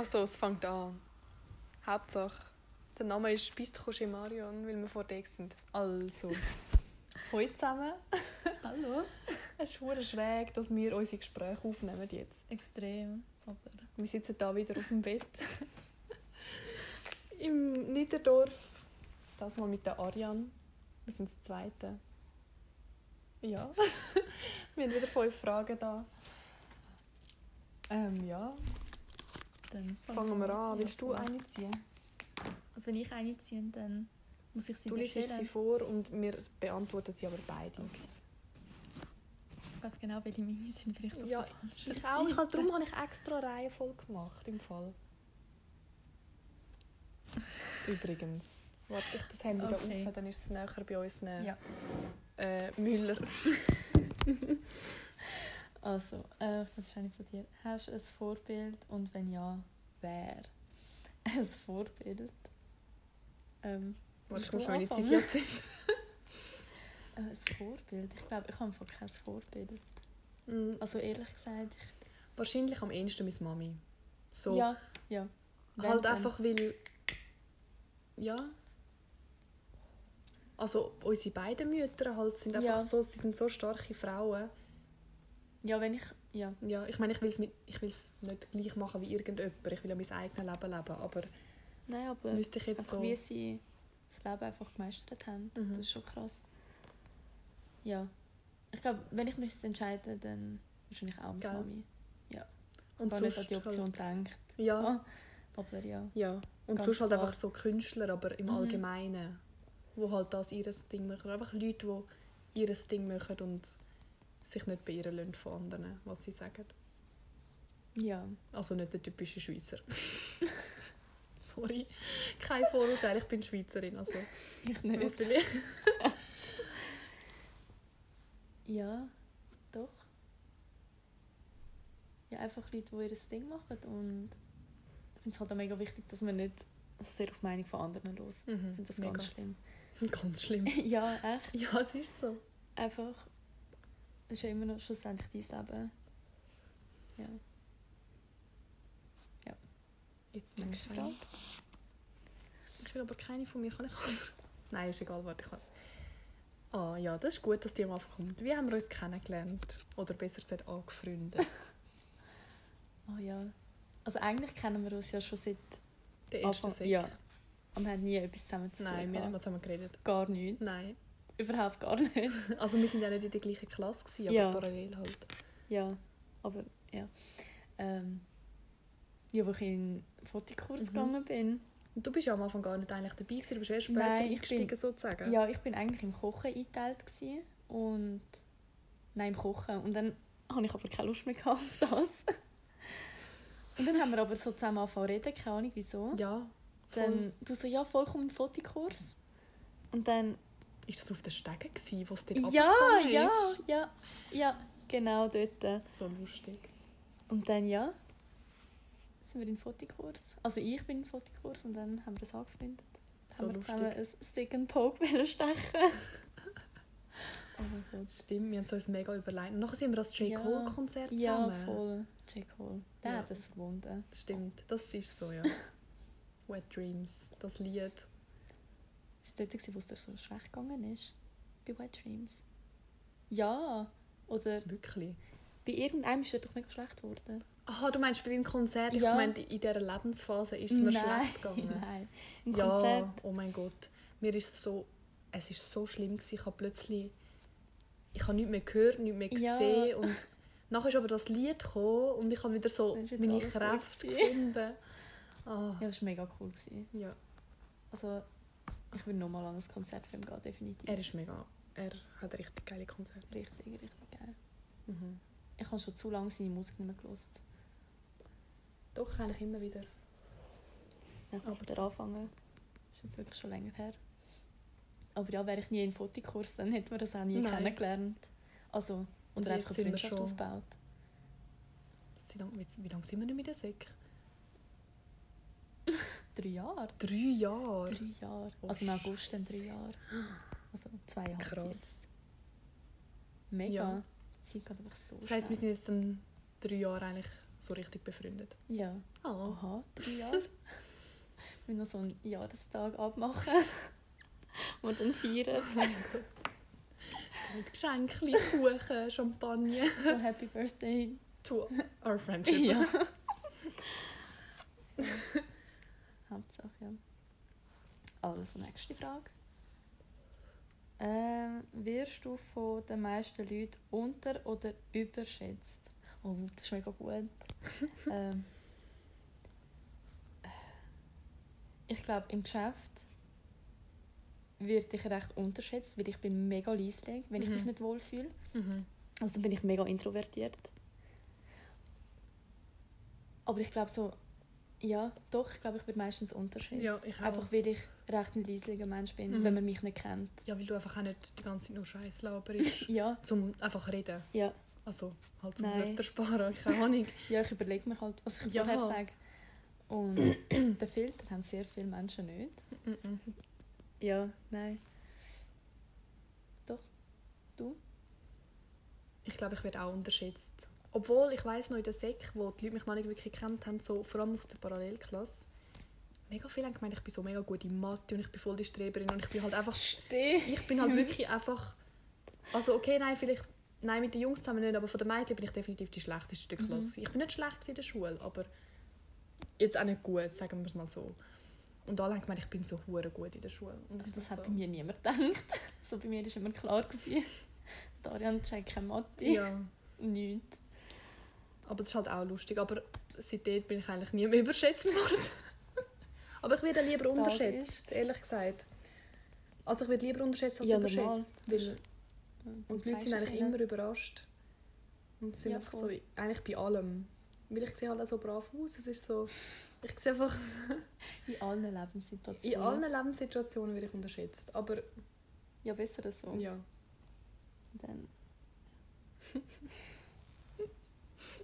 Also, es fängt an. Hauptsache, der Name ist Bistro Marion, weil wir vor dir sind. Also, hallo zusammen. Hallo. Es ist verdammt schräg, dass wir unsere Gespräche aufnehmen jetzt. Extrem. Aber Wir sitzen da wieder auf dem Bett. Im Niederdorf. Das mal mit der Ariane. Wir sind das Zweite. Ja. wir haben wieder fünf Fragen da. Ähm, ja. Dann Fangen wir an. Willst du voll. eine ziehen? Also wenn ich eine ziehe, dann muss ich sie Du liest sie vor und wir beantworten sie aber beide. Okay. Ich weiß genau, welche meine sind. Vielleicht so Ja, Ich auch. Ich, Seite. darum habe ich extra eine Reihenfolge gemacht, im Fall. Übrigens. Warte, ich das Handy Okay. da auf, dann ist es näher bei uns Ja. äh, Müller. Also, äh, was ist eine von dir? Hast du ein Vorbild und wenn ja, wer? Ein Vorbild? Ähm, Warte, ich muss schon meine? Ziege ziehen. Äh, ein Vorbild? Ich glaube, ich habe einfach kein Vorbild. Mm, Also ehrlich gesagt, Wahrscheinlich am ehesten meine Mami. So. Ja, ja. Wenn, halt dann- einfach, weil... Ja. Also unsere beiden Mütter halt sind einfach Ja. so, sie sind so starke Frauen. Ja, wenn ich... Ja. Ja, ich meine, ich will es mit- ich will's nicht gleich machen wie irgendjemand. Ich will ja mein eigenes Leben leben, aber Nein, aber müsste ich jetzt so... wie sie das Leben einfach gemeistert haben. Mhm. Das ist schon krass. Ja. Ich glaube, wenn ich mich entscheiden dann wahrscheinlich auch Gell. Mami. Und Und nicht an die Option halt, denkt. Ja, aber ja. ja. Und Ganz sonst halt klar. einfach so Künstler, aber im Mhm. Allgemeinen. Wo halt das ihr Ding machen. Einfach Leute, die ihr Ding machen und sich nicht beirren lassen von anderen, was sie sagen. Ja. Also nicht der typische Schweizer. Sorry. Kein Vorurteil, ich bin Schweizerin. Also, Ich nicht. natürlich. Ja, doch. Ja, einfach Leute, die ihr Ding machen. Und ich finde es halt auch mega wichtig, dass man nicht sehr auf die Meinung von anderen hört. Ich Mhm, finde das mega. ganz schlimm. Ganz schlimm. ja, echt. Ja, es ist so. Einfach, ist ja immer noch schlussendlich dein Leben. Ja. Jetzt Nächste Frage. Ich will aber keine von mir. Kann ich Nein, ist egal, warte. Ich kann... Ah ja, das ist gut, dass die am Anfang kommt. Wie haben wir uns kennengelernt? Oder besser gesagt, angefreundet? Oh ja. Also eigentlich kennen wir uns ja schon seit Der erste Anfang. Sek. Ja. Aber wir haben nie etwas zusammen zu tun. Nein, wir haben nicht zusammen geredet. Gar nicht. Nein. Überhaupt gar nicht. Also wir sind ja nicht in der gleichen Klasse, gewesen, aber Ja. parallel halt. Ja, aber ja. Ähm, ja, wo ich in den Fotokurs Mhm. gegangen bin. Und du bist ja am Anfang gar nicht eigentlich dabei gewesen, du bist erst später Nein, eingestiegen bin- sozusagen. Ja, ich bin eigentlich im Kochen eingeteilt gewesen. und nein, im Kochen. Und dann habe ich aber keine Lust mehr gehabt auf das. und dann haben wir aber so zusammen angefangen zu reden, keine Ahnung wieso. Ja. voll. Dann du so, ja, vollkommen im Fotokurs. Und dann, Ist das auf den Stegen gewesen, wo es dir ja, abgegangen ja, ist? ja, ja, genau dort. So lustig. Und dann, ja, sind wir in den Fotokurs. Also ich bin in den Fotokurs und dann haben wir das angefreundet. Dann So haben wir lustig. zusammen ein Stick and Poke stechen. oh mein Gott. Stimmt, wir haben es uns mega überlegt. Und nachher sind wir das J. Ja. Cole-Konzert Ja, zusammen. voll. J. Cole. Der Ja. hat. Das stimmt, das ist so, ja. Wet Dreams, das Lied. Es dort, wo es dir so schlecht gegangen ist? Bei White Dreams? Ja. Oder Wirklich. bei irgendeinem ist er doch mega schlecht geworden. Aha, du meinst beim Konzert? Ich Ja. meine, in dieser Lebensphase ist es mir schlecht gegangen. Nein. Im ja, Konzert. oh mein Gott. Mir ist so, es ist so schlimm gewesen. Ich habe plötzlich, ich habe nichts mehr gehört, nichts mehr Ja. gesehen und nachher ist aber das Lied gekommen und ich habe wieder so meine Kräfte gewesen. gefunden. Ah, Ja, das war mega cool. Gewesen. ja. Also, ich will nochmal an ein Konzert von ihm gehen, definitiv. Er ist mega, er hat richtig geile Konzerte. richtig, richtig geil. Mhm. Ich habe schon zu lange seine Musik nicht mehr gehört. Doch, eigentlich immer wieder. Ich muss Aber wieder anfangen. Ist jetzt wirklich schon länger her. Aber ja, wäre ich nie in Fotokurs, dann hätten wir das auch nie Nein. kennengelernt. Also, Und einfach eine Freundschaft schon- aufgebaut. Wie lange, wie, wie lange sind wir nicht mit der Sek? Drei Jahre? Drei Jahre. Drei Jahre. Oh, also im August dann drei. Jahre. Also zwei Jahre. Krass. jetzt. Mega. Ja. Die Zeit geht einfach so Das heisst, wir sind jetzt dann drei Jahre eigentlich So richtig befreundet. Ja. Oh. Aha, drei Jahre. Wir müssen noch so einen Jahrestag abmachen. Und dann feiern. So mit Geschenken, Kuchen, Champagner. So Happy Birthday. To our friendship. Ja. Hauptsache, ja. Also, nächste Frage. Ähm, wirst du von den meisten Leuten unter- oder überschätzt? Oh, das ist mega gut. ähm, ich glaube, im Geschäft werde ich recht unterschätzt, weil ich bin mega leislich, wenn ich Mhm. mich nicht wohlfühle. Mhm. Also dann bin ich mega introvertiert. Aber ich glaube so, ja, doch, ich glaube, ich bin meistens unterschätzt. Ja, ich. Einfach weil ich recht ein leislicher Mensch bin, Mhm. wenn man mich nicht kennt. Ja, weil du einfach auch nicht die ganze Zeit nur Scheiß laberst. Ja, zum einfach reden. ja, Also halt zum Nein. Wörter sparen, keine Ahnung. ja, ich überlege mir halt, was ich Ja. vorher sage. Und den Filter haben sehr viele Menschen nicht. Ja, nein. Doch, du? Ich glaube, ich werde auch unterschätzt. Obwohl, ich weiß noch in der Sek, wo die Leute mich noch nicht wirklich gekannt haben, so, vor allem aus der Parallelklasse, mega viele haben gemeint, ich bin so mega gut in Mathe und ich bin voll die Streberin und ich bin halt einfach... Steh. Ich bin halt wirklich einfach... Also okay, nein, vielleicht... Nein, mit den Jungs zusammen nicht, aber von den Mädchen bin ich definitiv die schlechteste in der Klasse. Ich bin nicht schlecht in der Schule, aber jetzt auch nicht gut, sagen wir es mal so. Und alle haben gemeint, ich bin so hure gut in der Schule. Und Das so, hat bei mir niemand gedacht. So bei mir war immer klar. Gewesen. Darian checkt keine Mathe. Ja, Nichts. aber das ist halt auch lustig. Aber seitdem bin ich eigentlich nie mehr überschätzt worden. Aber ich werde lieber unterschätzt, ehrlich gesagt. Also ich werde lieber unterschätzt als Ja, überschätzt. Weil, und die Leute sind eigentlich immer überrascht. Und sind Ja, einfach so, eigentlich bei allem. Weil ich sehe halt auch so brav aus. Es ist so... Ich sehe einfach... In allen Lebenssituationen. In allen Lebenssituationen werde ich unterschätzt. Aber Ja, besser so. ja. Dann.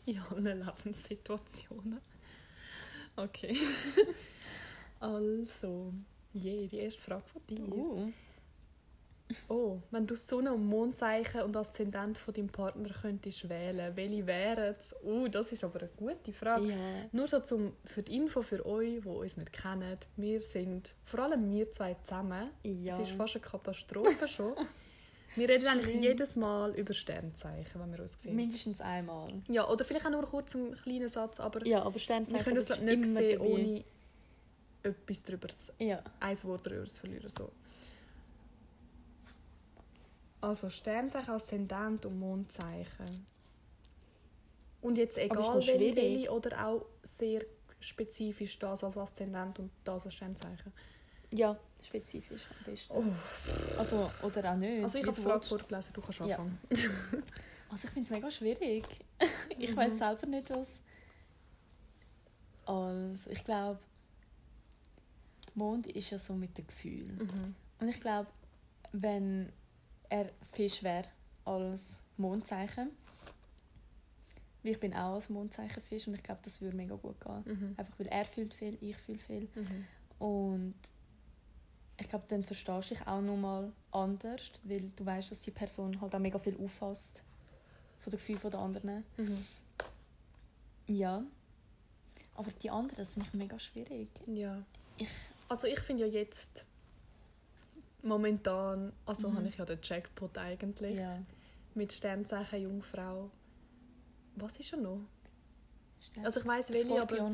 In allen Lebenssituationen. Okay. also, je, die erste Frage von dir. Uh. Oh, wenn du Sonne- und Mondzeichen und Aszendent von deinem Partner könntest wählen, welche wären es? Uh, das ist aber eine gute Frage. Ja. Nur so zum, für die Info für euch, die uns nicht kennen. Wir sind, vor allem wir zwei zusammen, Ja. es ist fast eine Katastrophe schon. Wir reden eigentlich Schlimm. jedes Mal über Sternzeichen, wenn wir uns sehen. Mindestens einmal. Ja, oder vielleicht auch nur kurz einen kleinen Satz, aber Ja, aber wir Sternzeichen können uns nicht sehen, dabei. ohne etwas darüber zu Ja. ein Wort darüber zu verlieren. So. Also Sternzeichen, Aszendent und Mondzeichen. Und jetzt egal welche, welche oder auch sehr spezifisch das als Aszendent und das als Sternzeichen. Ja, spezifisch am besten. Oh. Also, oder auch nicht. Also ich habe die Frage vorgelesen, du kannst Ja. anfangen. Also ich finde es mega schwierig. ich Mhm. weiß selber nicht, was... Also, ich glaube... Mond ist ja so mit dem Gefühl. Mhm. Und ich glaube, wenn er Fisch wäre als Mondzeichen, weil ich bin auch als Mondzeichen Fisch und ich glaube, das würde mega gut gehen. Mhm. Einfach weil er fühlt viel, ich fühle viel. Mhm. Und ich glaube, dann verstehst du dich auch nochmal anders, weil du weißt, dass die Person halt auch mega viel auffasst von den Gefühlen der anderen. Mhm. Ja. Aber die anderen, das finde ich mega schwierig. Ja. Ich- Also ich finde ja jetzt momentan, also Mhm. habe ich ja den Jackpot eigentlich. Ja. Mit Sternzeichen Jungfrau. Was ist er noch? Stern- Also ich weiß welche, aber,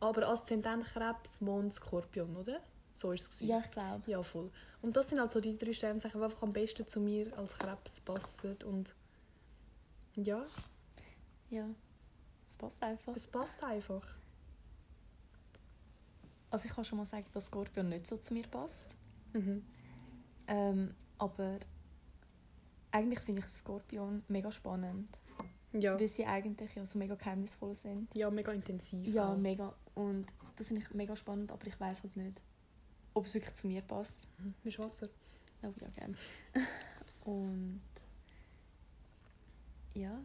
aber Aszendent Krebs, Mond, Skorpion, oder? So ist es. Ja, ich glaube. Ja, voll. Und das sind also die drei Sternzeichen, die einfach am besten zu mir als Krebs passen. Und ja, Ja. Es passt einfach. es passt einfach. Also ich kann schon mal sagen, dass Skorpion nicht so zu mir passt. Mhm. Ähm, aber eigentlich finde ich Skorpion mega spannend. Ja. Weil sie eigentlich ja so mega geheimnisvoll sind. ja, mega intensiv. Ja, auch. mega. Und das finde ich mega spannend, aber ich weiß halt nicht, ob es wirklich zu mir passt. Mhm. Mit Wasser. Oh ja, gerne. Und ja,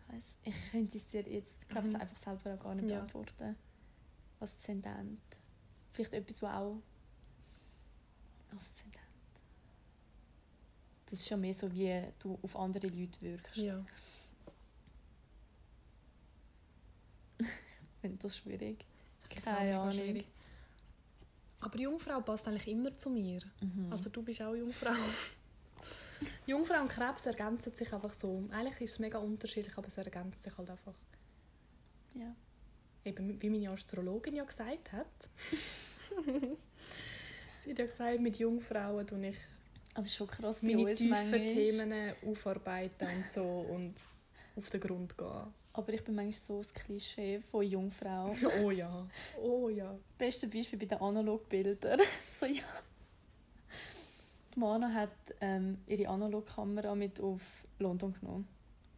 ich weiss, ich könnte es dir jetzt, glaube ich, Mhm. einfach selber auch gar nicht Ja. beantworten. Aszendent. Vielleicht etwas, was auch Aszendent. Das ist ja mehr so, wie du auf andere Leute wirkst. Ja. finde das schwierig. Ich Keine Ahnung. schwierig. Aber Jungfrau passt eigentlich immer zu mir. Mhm. Also du bist auch Jungfrau. Jungfrau und Krebs ergänzen sich einfach so. Eigentlich ist es mega unterschiedlich, aber es ergänzt sich halt einfach. ja. Eben, wie meine Astrologin ja gesagt hat. Sie hat ja gesagt, mit Jungfrauen tue ich Aber schon krass, meine tiefen. Themen aufarbeiten und so und auf den Grund gehen. Aber ich bin manchmal so das Klischee von Jungfrau. Oh ja, oh ja. Beste Beispiel bei den Analogbildern. so, ja. Die Mana hat ähm, ihre Analogkamera mit auf London genommen.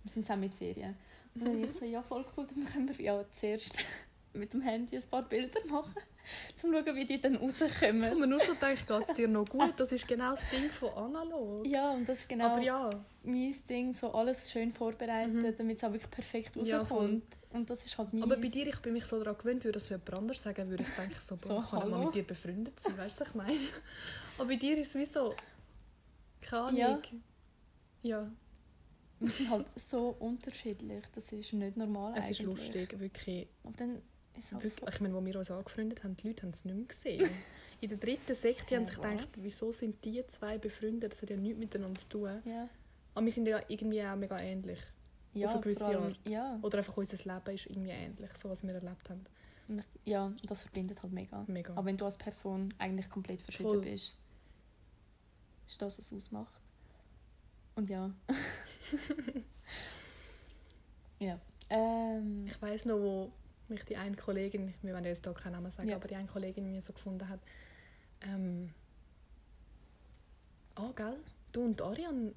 Wir sind zusammen mit Ferien. Und dann ich so, ja voll cool, dann können wir ja zuerst mit dem Handy ein paar Bilder machen, um zu schauen, wie die dann rauskommen. nur so gedacht, geht es dir noch gut? Das ist genau das Ding von analog. Ja, und das ist genau Aber ja, mein Ding, so alles schön vorbereitet, Mhm. damit es auch wirklich perfekt Ja, rauskommt. und das ist halt meins. aber bei dir, ich bin mich so daran gewöhnt, würde das für jemand anderes sagen, würde ich denken, so, So, kann ich mal hallo? mit dir befreundet sein, weißt du, ich meine? Aber bei dir ist es wie so, keine Ahnung. Ja. Ja, Wir sind halt so unterschiedlich, das ist nicht normal es ist eigentlich. lustig, wirklich. Aber dann ist wirklich ich meine, als wir uns angefreundet haben, die Leute haben es nicht mehr gesehen. In der dritten Sekte haben sich gedacht, wieso sind die zwei befreundet? Das hat ja nichts miteinander zu tun. Ja. Aber wir sind ja irgendwie auch mega ähnlich. Ja, Auf eine gewisse allem- Art. Ja, Oder einfach unser Leben ist irgendwie ähnlich, so was wir erlebt haben. Ja, das verbindet halt mega. Mega. Aber wenn du als Person eigentlich komplett verschieden Voll. bist, ist das, was es ausmacht. Und ja. ja. Ähm, Ich weiß noch, wo mich die eine Kollegin, wir werden jetzt hier keinen Namen sagen, Ja. aber die eine Kollegin mir so gefunden hat, ähm, ah, gell, du und Arian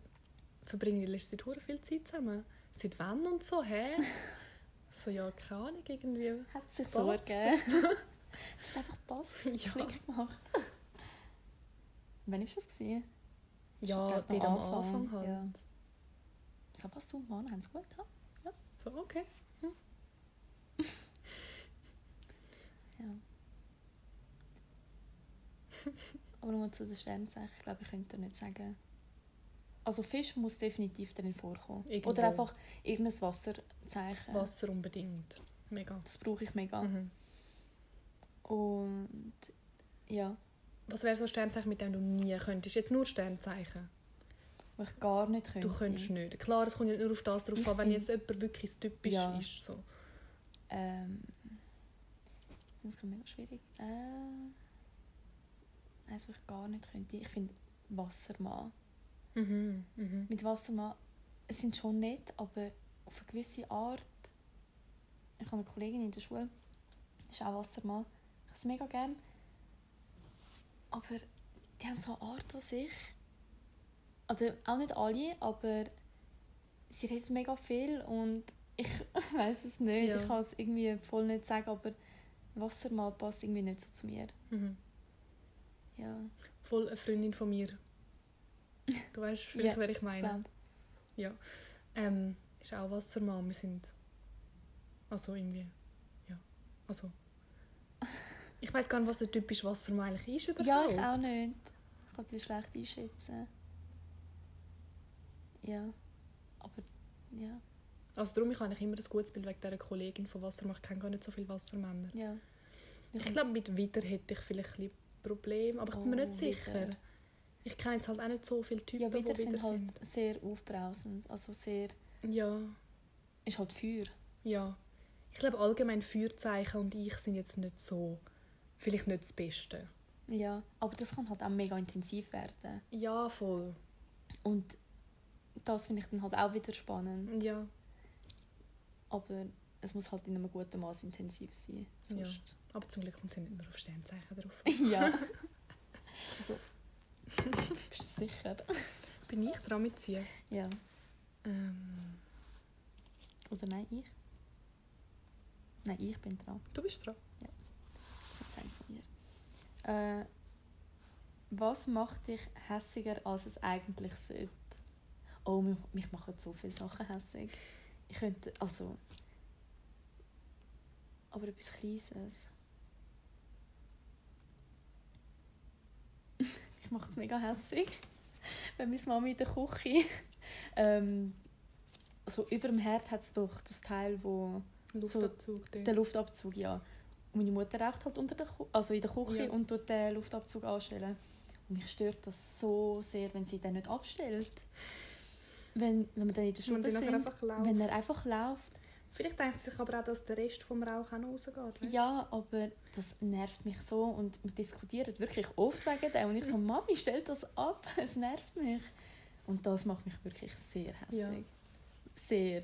verbringen in letzter Zeit verdammt viel Zeit zusammen. Seit wann und so, hä? so, ja, keine Ahnung, irgendwie. hat sich Es so passt. ergeben. es hat einfach gepasst. Ja. Klick gemacht. Wann war das? Gewesen? Ja, dort am Anfang halt. Ja. So was du Mann haben es gut gehabt. So, okay. Ja. Aber nochmal zu den Sternzeichen. Ich glaube, ich könnte nicht sagen. Also Fisch muss definitiv darin vorkommen. Irgendwo. Oder einfach irgendein Wasserzeichen. Wasser unbedingt. Mega. Das brauche ich mega. Mhm. Und ja, Was wäre so ein Sternzeichen, mit dem du nie könntest? Jetzt nur Sternzeichen. was ich gar nicht könnte. Du könntest nicht. Klar, es kommt ja nur auf das drauf an, wenn jetzt jemand wirklich typisch Ja. ist. So. Ähm, das ist mega schwierig. Äh, eins, was ich gar nicht könnte. Ich finde Wassermann. Mhm. Mhm. Mit Wassermann, es sind schon nett, aber auf eine gewisse Art. Ich habe eine Kollegin in der Schule, die ist auch Wassermann. Ich habe sie mega gern. Aber die haben so eine Art an sich. Also auch nicht alle, aber sie redet mega viel und ich weiß es nicht. Ja. Ich kann es irgendwie voll nicht sagen, aber Wassermann passt irgendwie nicht so zu mir. Mhm. Ja, Voll eine Freundin von mir. Du weißt vielleicht, Ja, wer ich meine. glaub. Ja. Ähm, ist auch Wassermann. Wir sind. Also irgendwie. Ja. Also. Ich weiß gar nicht, was der typische Wassermann eigentlich ist überhaupt. Ja, ich auch nicht. Ich kann die schlecht einschätzen. Ja, aber ja, Also darum, ich habe immer ein gutes Bild wegen dieser Kollegin von Wassermann. Ich kenne gar nicht so viele Wassermänner. ja. Ich glaube, mit Widder hätte ich vielleicht ein Probleme, aber ich bin mir Oh, nicht sicher. Widder. Ich kenne jetzt halt auch nicht so viele Typen, ja, wieder die sind Widder halt sind. sehr aufbrausend. Also sehr, Ja, ist halt Feuer. ja. Ich glaube allgemein Feuerzeichen und ich sind jetzt nicht so, vielleicht nicht das Beste. Ja, aber das kann halt auch mega intensiv werden. Ja, voll. Und das finde ich dann halt auch wieder spannend. Ja, Aber es muss halt in einem guten Maß intensiv sein. Ja. Sonst. aber zum Glück kommt sie nicht nur auf Sternzeichen drauf. Ja. also, bist du sicher? Bin ich dran mit ziehen? Ja. Ähm, Oder nein, ich? Nein, ich bin dran. du bist dran. Verzeihung von mir. Äh, was macht dich hässiger, als es eigentlich sollte? Oh, mich, mich machen so viele Sachen hässig. Ich könnte, also... Aber etwas Kleines. ich mache es mega hässig. Wenn meine Mama in der Küche... ähm, so über dem Herd hat es doch das Teil, wo... Luftabzug. dort. Den Luftabzug, ja. Und meine Mutter raucht halt unter der Ku also in der Küche Ja. und tut den Luftabzug anstellen. Und mich stört das so sehr, wenn sie den nicht abstellt. Wenn, wenn wir dann in der Schule sind, einfach läuft. wenn er einfach läuft. Vielleicht denkt sie sich aber auch, dass der Rest vom Rauch auch rausgeht. weißt? Ja, aber das nervt mich so und wir diskutieren wirklich oft wegen dem. Und ich so, Mami, stell das ab, es nervt mich. Und das macht mich wirklich sehr hässlich. Ja. Sehr.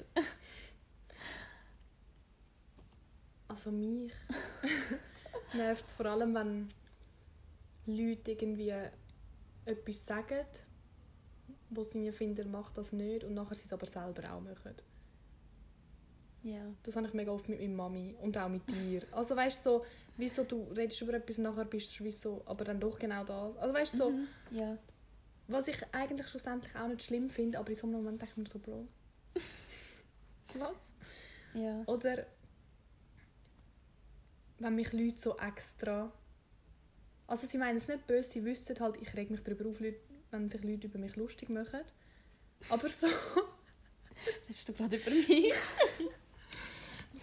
Also mich nervt es vor allem, wenn Leute irgendwie etwas sagen, wo sie finden, macht das nicht und nachher sie es aber selber auch machen. Ja. Das habe ich mega oft mit meiner Mami und auch mit dir. Also weißt du, so, wieso du redest über etwas und nachher bist du wie so, aber dann doch genau das. Also weißt du, so, Mhm. Ja. was ich eigentlich schlussendlich auch nicht schlimm finde, aber in so einem Moment denke ich mir so, Bro, was? Ja. Oder wenn mich Leute so extra. Also sie meinen es nicht böse, sie wissen halt, ich reg mich darüber auf, Leute- wenn sich Leute über mich lustig machen. Aber so. Redest du gerade über mich?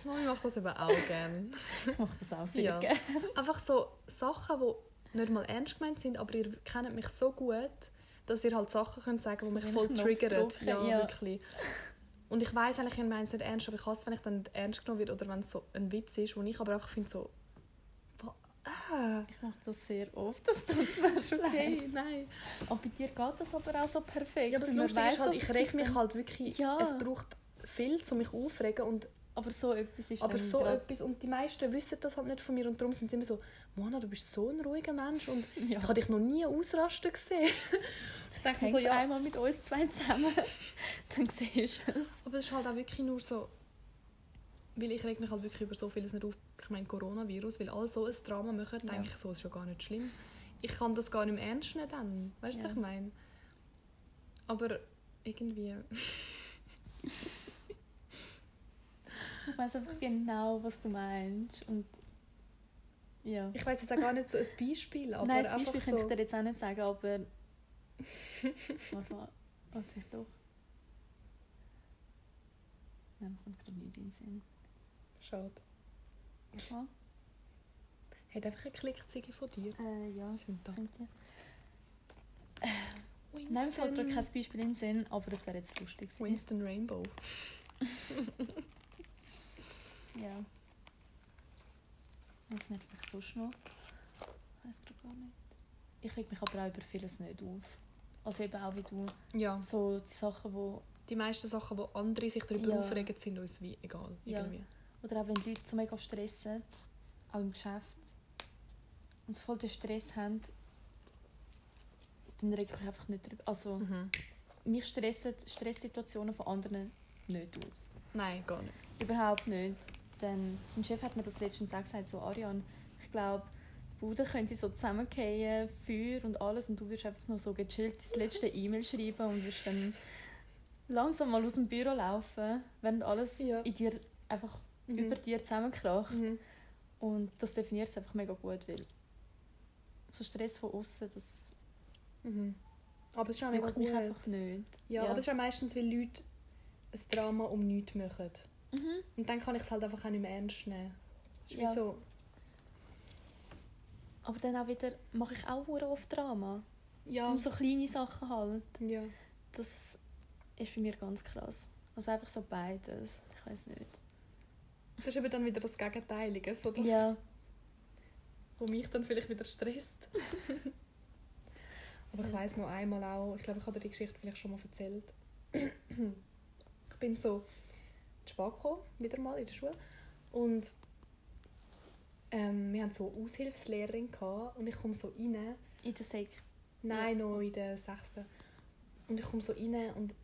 Meine Mami macht das eben auch gerne. Ich mache das auch sehr Ja. gerne. Einfach so Sachen, die nicht mal ernst gemeint sind, aber ihr kennt mich so gut, dass ihr halt Sachen könnt sagen So die mich voll triggern. Ja, ja. wirklich. Und ich weiß eigentlich, ich meine es nicht ernst, aber ich hasse, wenn ich dann nicht ernst genommen wird oder wenn es so ein Witz ist, wo ich aber einfach finde so... Ah, Ich mache das sehr oft, dass das so okay, nein. Aber bei dir geht das aber auch so perfekt. Ja, aber das Lustige ist halt, ich reg mich halt wirklich... Ja. Es braucht viel, um mich aufregen und Aber so etwas ist aber so grad- etwas und die meisten wissen das halt nicht von mir und darum sind sie immer so Mona, du bist so ein ruhiger Mensch und Ja. ich habe dich noch nie ausrasten gesehen. ich denke mir so, ja, einmal mit uns zwei zusammen, dann siehst du es. aber es ist halt auch wirklich nur so, weil ich reg mich halt wirklich über so vieles nicht auf. Ich meine Coronavirus, weil alle so ein Drama machen, Ja. denke ich so, ist ja gar nicht schlimm. Ich kann das gar nicht mehr ernst nehmen dann, weißt du, Ja. was ich meine? Aber irgendwie, Ich weiß einfach genau, was du meinst. Und ja. ich weiß jetzt auch gar nicht so ein Beispiel, aber Nein, einfach Beispiel kann so... ich dir jetzt auch nicht sagen, aber. Warte mal. Oh, vielleicht doch. Nein, mir kommt gerade nicht in den Sinn. Schade. Warte mal. Hat einfach eine Klickzeige von dir. Äh, ja. Sind da. Sind die? Nein, mir fällt gerade kein Beispiel in den Sinn, aber das wäre jetzt lustig gewesen. Winston Rainbow. Ja. Was nervt mich sonst noch? Ich weiß gerade gar nicht. Ich reg mich aber auch über vieles nicht auf. Also eben auch wie du. Ja. So die Sachen, wo... Die meisten Sachen, wo andere sich darüber Ja. aufregen, sind uns wie egal. Ja. Irgendwie. Oder auch wenn die Leute so mega stressen, auch im Geschäft, und so voll den Stress haben, dann reg ich mich einfach nicht drüber. Also, Mhm. mich stressen Stresssituationen von anderen nicht aus. Nein, gar nicht. Überhaupt nicht. Denn mein Chef hat mir das letztens auch gesagt, so Ariane, ich glaube, Bude könnte so zusammenfallen, Feuer und alles und du wirst einfach nur so gechillt das letzte E-Mail schreiben und wirst dann langsam mal aus dem Büro laufen, wenn alles Ja. in dir einfach Mhm. über dir zusammenkracht. Mhm. Und das definiert es einfach mega gut, weil so Stress von außen, das Mhm. Aber es ist auch mega juckt mich gut. einfach nicht. Ja, aber es ist auch meistens, weil Leute ein Drama um nichts machen. Mhm. Und dann kann ich es halt einfach auch nicht mehr ernst nehmen. Es ist Ja. wie so... Aber dann auch wieder mache ich auch hure oft Drama. Ja. Um so kleine Sachen halt. ja. Das ist bei mir ganz krass. Also einfach so beides. Ich weiß nicht. Das ist eben dann wieder das Gegenteilige, so das, Ja. wo mich dann vielleicht wieder stresst. Aber ich weiß noch einmal auch, ich glaube, ich habe dir die Geschichte vielleicht schon mal erzählt. ich bin so spät gekommen, wieder mal in der Schule. Und ähm, wir hatten so eine Aushilfslehrerin gehabt, und ich komme so rein. In der Sek. Nein, noch in der sechsten. Und ich komme so rein und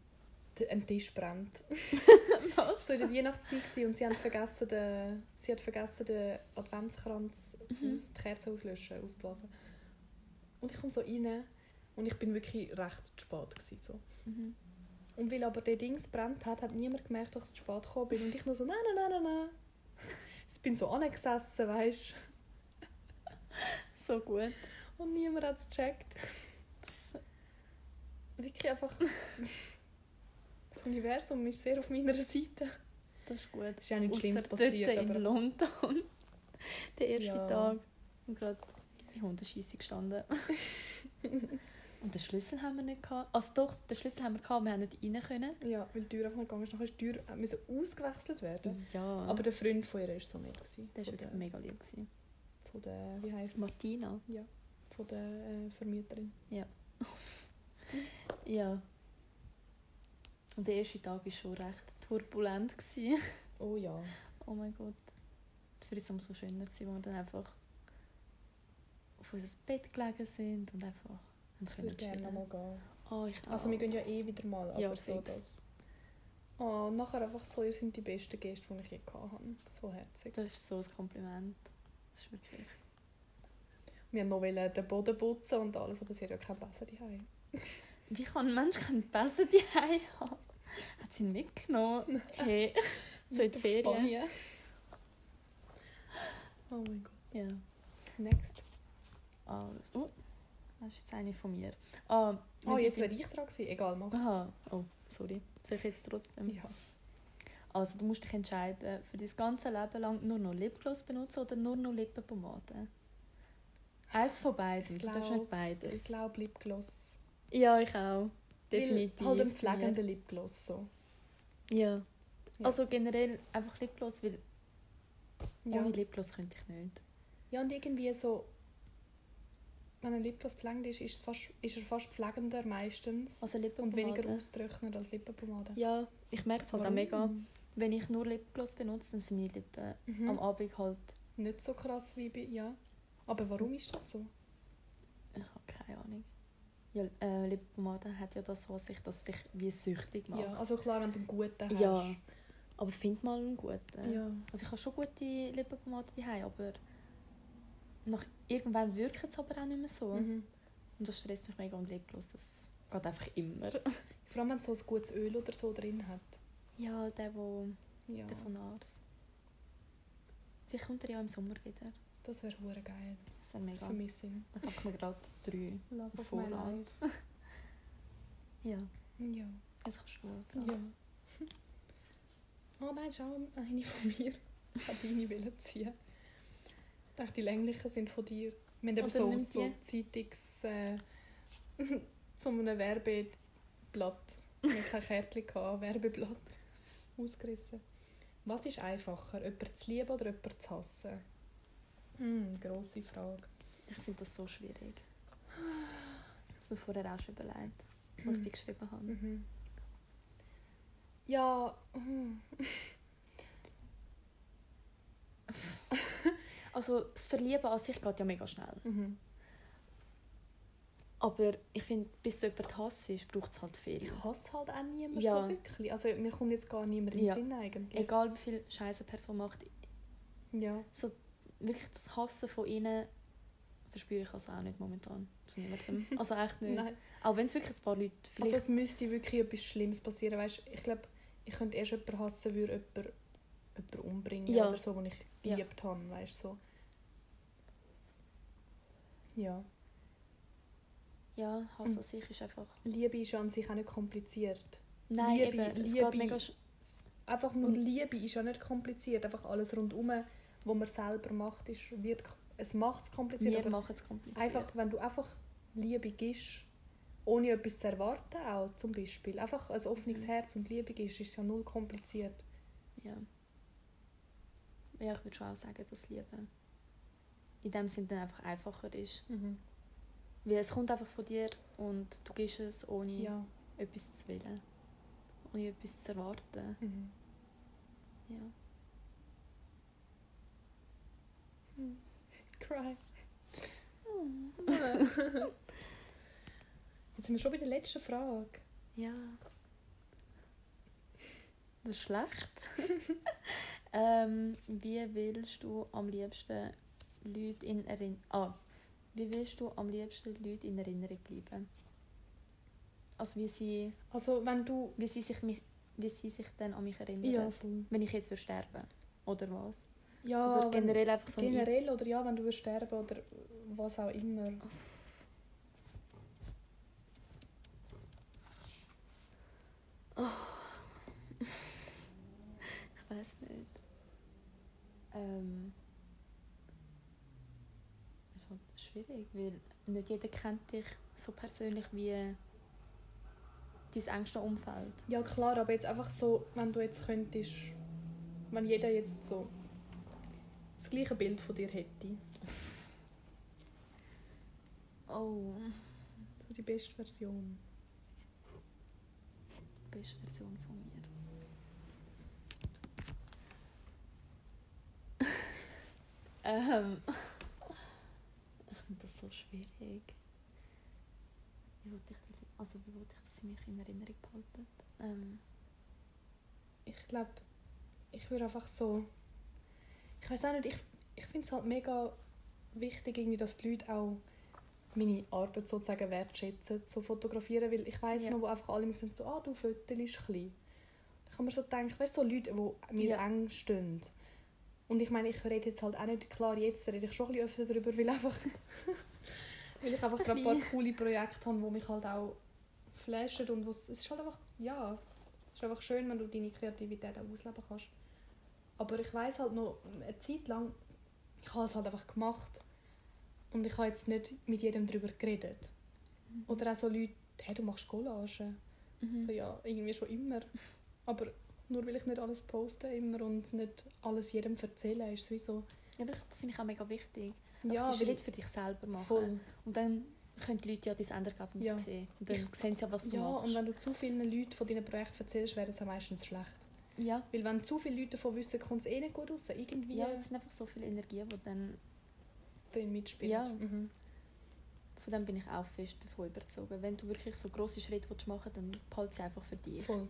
ein Tisch brennt. Was? so in der Weihnachtszeit und sie haben vergessen, den, sie hat vergessen, den Adventskranz, Mhm. aus, die Kerze auslöschen, ausblasen. Und ich komme so rein und ich bin wirklich recht zu spät gewesen, so. Mhm. Und weil aber der Dings brennt hat, hat niemand gemerkt, dass ich zu spät gekommen bin und ich nur so nein nein nein nein nein. Ich bin so angesessen, weißt So gut. und niemand hat es gecheckt. Das ist so- Wirklich einfach das, das Universum ist sehr auf meiner Seite. Das ist gut. Es ist ja nichts Schlimmes passiert, in aber... London. Der erste Ja. Tag. Und gerade die Hundescheisse gestanden. Und den Schlüssel haben wir nicht gehabt. Also doch, den Schlüssel haben wir gehabt, wir haben nicht rein können. Ja, weil die Tür einfach nicht gegangen ist. Nachher ist die Tür äh, müssen ausgewechselt werden. Ja. Aber der Freund von ihr war so nett. gewesen. der war wirklich der, mega lieb. Gewesen. von der, wie heisst? Martina. Von der äh, Vermieterin. Ja. Und der erste Tag war schon recht turbulent. Gewesen. Oh ja. Oh mein Gott. Für uns umso schöner wo wir dann einfach auf unser Bett gelegen sind und einfach haben Ich können würde gerne chillen. nochmal gehen. Oh, ich auch. Also wir gehen ja eh wieder mal, aber Ja, so das... Oh, nachher einfach so, ihr seid die besten Gäste, die ich je gehabt habe. So herzig. Das ist so ein Kompliment. Das ist wirklich... Wir haben noch den Boden putzen und alles, aber sie hat ja kein Besen daheim. Wie kann ein Mensch keinen Besen daheim haben? Hat sie ihn mitgenommen? Hey, so in die Auf Ferien. Spanien. Oh mein Gott. Ja. Next. Alles. Oh, das ist jetzt eine von mir. Ah, Oh, jetzt wäre ich dran gewesen. Egal, mach. Aha. Oh, sorry. Soll ich jetzt trotzdem? Ja. Also du musst dich entscheiden, für dein ganze Leben lang nur noch Lipgloss benutzen oder nur noch Lippenpomade. Eins von beiden. Du darfst glaub- nicht beides. Ich glaube Lipgloss. Ja, ich auch. Definitiv. Weil halt ein pflegender Lipgloss so. Ja. Ja. Also generell einfach Lipgloss, weil Ja. ohne Lipgloss könnte ich nicht. ja, und irgendwie so... Wenn ein Lipgloss pflegend ist, ist, es fast, ist er fast pflegender meistens. Also und weniger austrocknend als Lippenpomade. Ja, ich merke es halt auch Warum? mega. Wenn ich nur Lipgloss benutze, dann sind meine Lippen Mhm. am Abend halt... Nicht so krass wie bei... Ja. Aber warum ist das so? Ich habe keine Ahnung. Ja, äh, Lippenpomade hat ja das, was sich das dich wie süchtig macht. Ja, also klar, wenn du einen guten hast. Ja, aber find mal einen guten. Ja. Also ich habe schon gute Lippenpomade daheim, aber nach irgendwann wirkt es aber auch nicht mehr so. Mhm. Und das stresst mich mega und Lipgloss, das geht einfach immer. Vor allem, wenn es so ein gutes Öl oder so drin hat. Ja, der, wo, Ja, der von Ars. Vielleicht kommt er ja im Sommer wieder. das wäre geil. Wäre mega. Vermisse ihn. Ich mir gerade drei. Love of my life. Ja, Ja. jetzt kannst du anfangen. ja. Oh nein, schau, eine von mir hat deine wollen ziehen. Ich dachte, die länglichen sind von dir. Wir haben eben so, so. Zeitungs... Äh, zu einem Werbeblatt. Wir hatten kein Kärtchen, gehabt, Werbeblatt. Ausgerissen. Was ist einfacher, jemanden zu lieben oder jemanden zu hassen? Hm, grosse Frage. Ich finde das so schwierig. Das mir vorher auch schon überlegt, was ich die geschrieben habe. Mhm. Ja, hm. Also das Verlieben an sich geht ja mega schnell. Mhm. Aber ich finde, bis du jemanden hasst, braucht es halt viel. Ich hasse halt auch niemand Ja. so wirklich. Also mir kommt jetzt gar niemand in den Ja. Sinn eigentlich. Egal wie viel Scheiße eine Person macht, Ja. so wirklich das Hassen von ihnen verspüre ich also auch nicht momentan zu niemandem. Also echt nicht. Nein. Auch wenn es wirklich ein paar Leute vielleicht... Also es müsste wirklich etwas Schlimmes passieren. Weißt, ich glaube, ich könnte erst jemanden hassen, würde jemand, jemanden umbringen Ja. oder so, den ich Ja. geliebt habe. Weißt, so. Ja. ja, Hass an sich ist einfach... Liebe ist ja an sich auch nicht kompliziert. Nein, Liebe- eben, es Liebe- mega... Einfach nur Liebe ist ja nicht kompliziert. Einfach alles rundum, was man selber macht, ist, wird, es macht es kompliziert. Wir machen es kompliziert. Einfach, wenn du einfach Liebe gibst, ohne etwas zu erwarten, auch zum Beispiel. Einfach ein offenes Mhm. Herz und Liebe gibst, ist ja null kompliziert. Ja. Ja, ich würde schon auch sagen, dass Liebe in dem Sinne dann einfach einfacher ist. Weil es kommt einfach von dir und du gibst es ohne Ja. etwas zu wollen. Ohne etwas zu erwarten. Mhm. Ja. Cry. Jetzt sind wir schon bei der letzten Frage. Ja. Das ist schlecht. ähm, wie willst du am liebsten Leute in Erinnerung... Ah, wie willst du am liebsten Leute in Erinnerung bleiben? Also wie sie, Also wenn du... wie sie, sich, mich, wie sie sich dann an mich erinnern. Ja, voll. Wenn ich jetzt sterben Oder was? Ja, oder wenn- generell einfach so generell oder ja, wenn du sterben oder was auch immer. Ich weiß nicht. Ähm, ist schwierig, weil nicht jeder kennt dich so persönlich wie dein engste Umfeld. Ja klar, aber jetzt einfach so, wenn du jetzt könntest, wenn jeder jetzt so das gleiche Bild von dir hätte, Oh, so die beste Version. die beste Version von mir. ähm, ich finde das so schwierig. Wie wollte ich, also wie wollte ich, dass sie mich in Erinnerung behalten? Ähm, Ich glaube, ich würde einfach so, ich weiß auch nicht, ich, ich finde es halt mega wichtig, irgendwie, dass die Leute auch meine Arbeit sozusagen wertschätzen, so fotografieren, weil ich weiß Ja. noch, wo einfach alle immer sagen, so, ah, du fötelst klein. Da kann man so denken, weißt so Leute, die mir Ja. eng stehen. Und ich meine, ich rede jetzt halt auch nicht, klar, jetzt rede ich schon ein bisschen öfter darüber, weil einfach, weil ich einfach Ein gerade ein paar coole Projekte habe, die mich halt auch flashen und was, es ist halt einfach, ja, es ist einfach schön, wenn du deine Kreativität auch ausleben kannst. Aber ich weiß halt noch, eine Zeit lang, ich habe es halt einfach gemacht und ich habe jetzt nicht mit jedem darüber geredet. Oder auch so Leute, hey, du machst Collagen. mhm. So, ja, irgendwie schon immer. Aber nur weil ich nicht alles poste immer und nicht alles jedem erzähle, ist es wie so, Ja, das finde ich auch mega wichtig. ja, Ja, den Schritt für dich selber machen. voll. Und dann können die Leute ja dein Endergebnis Ja. sehen. Und dann Ich- sehen sie ja, was du Ja, machst. und wenn du zu vielen Leuten von deinen Projekten erzählst, werden es auch meistens schlecht. Ja, Weil wenn zu viele Leute davon wissen, kommt es eh nicht gut raus. Irgendwie ja, es sind einfach so viele Energien, die dann... drin mitspielen. Ja. Mhm. Von dem bin ich auch fest davon überzogen. Wenn du wirklich so grosse Schritte machen willst, dann behalte sie einfach für dich. Voll.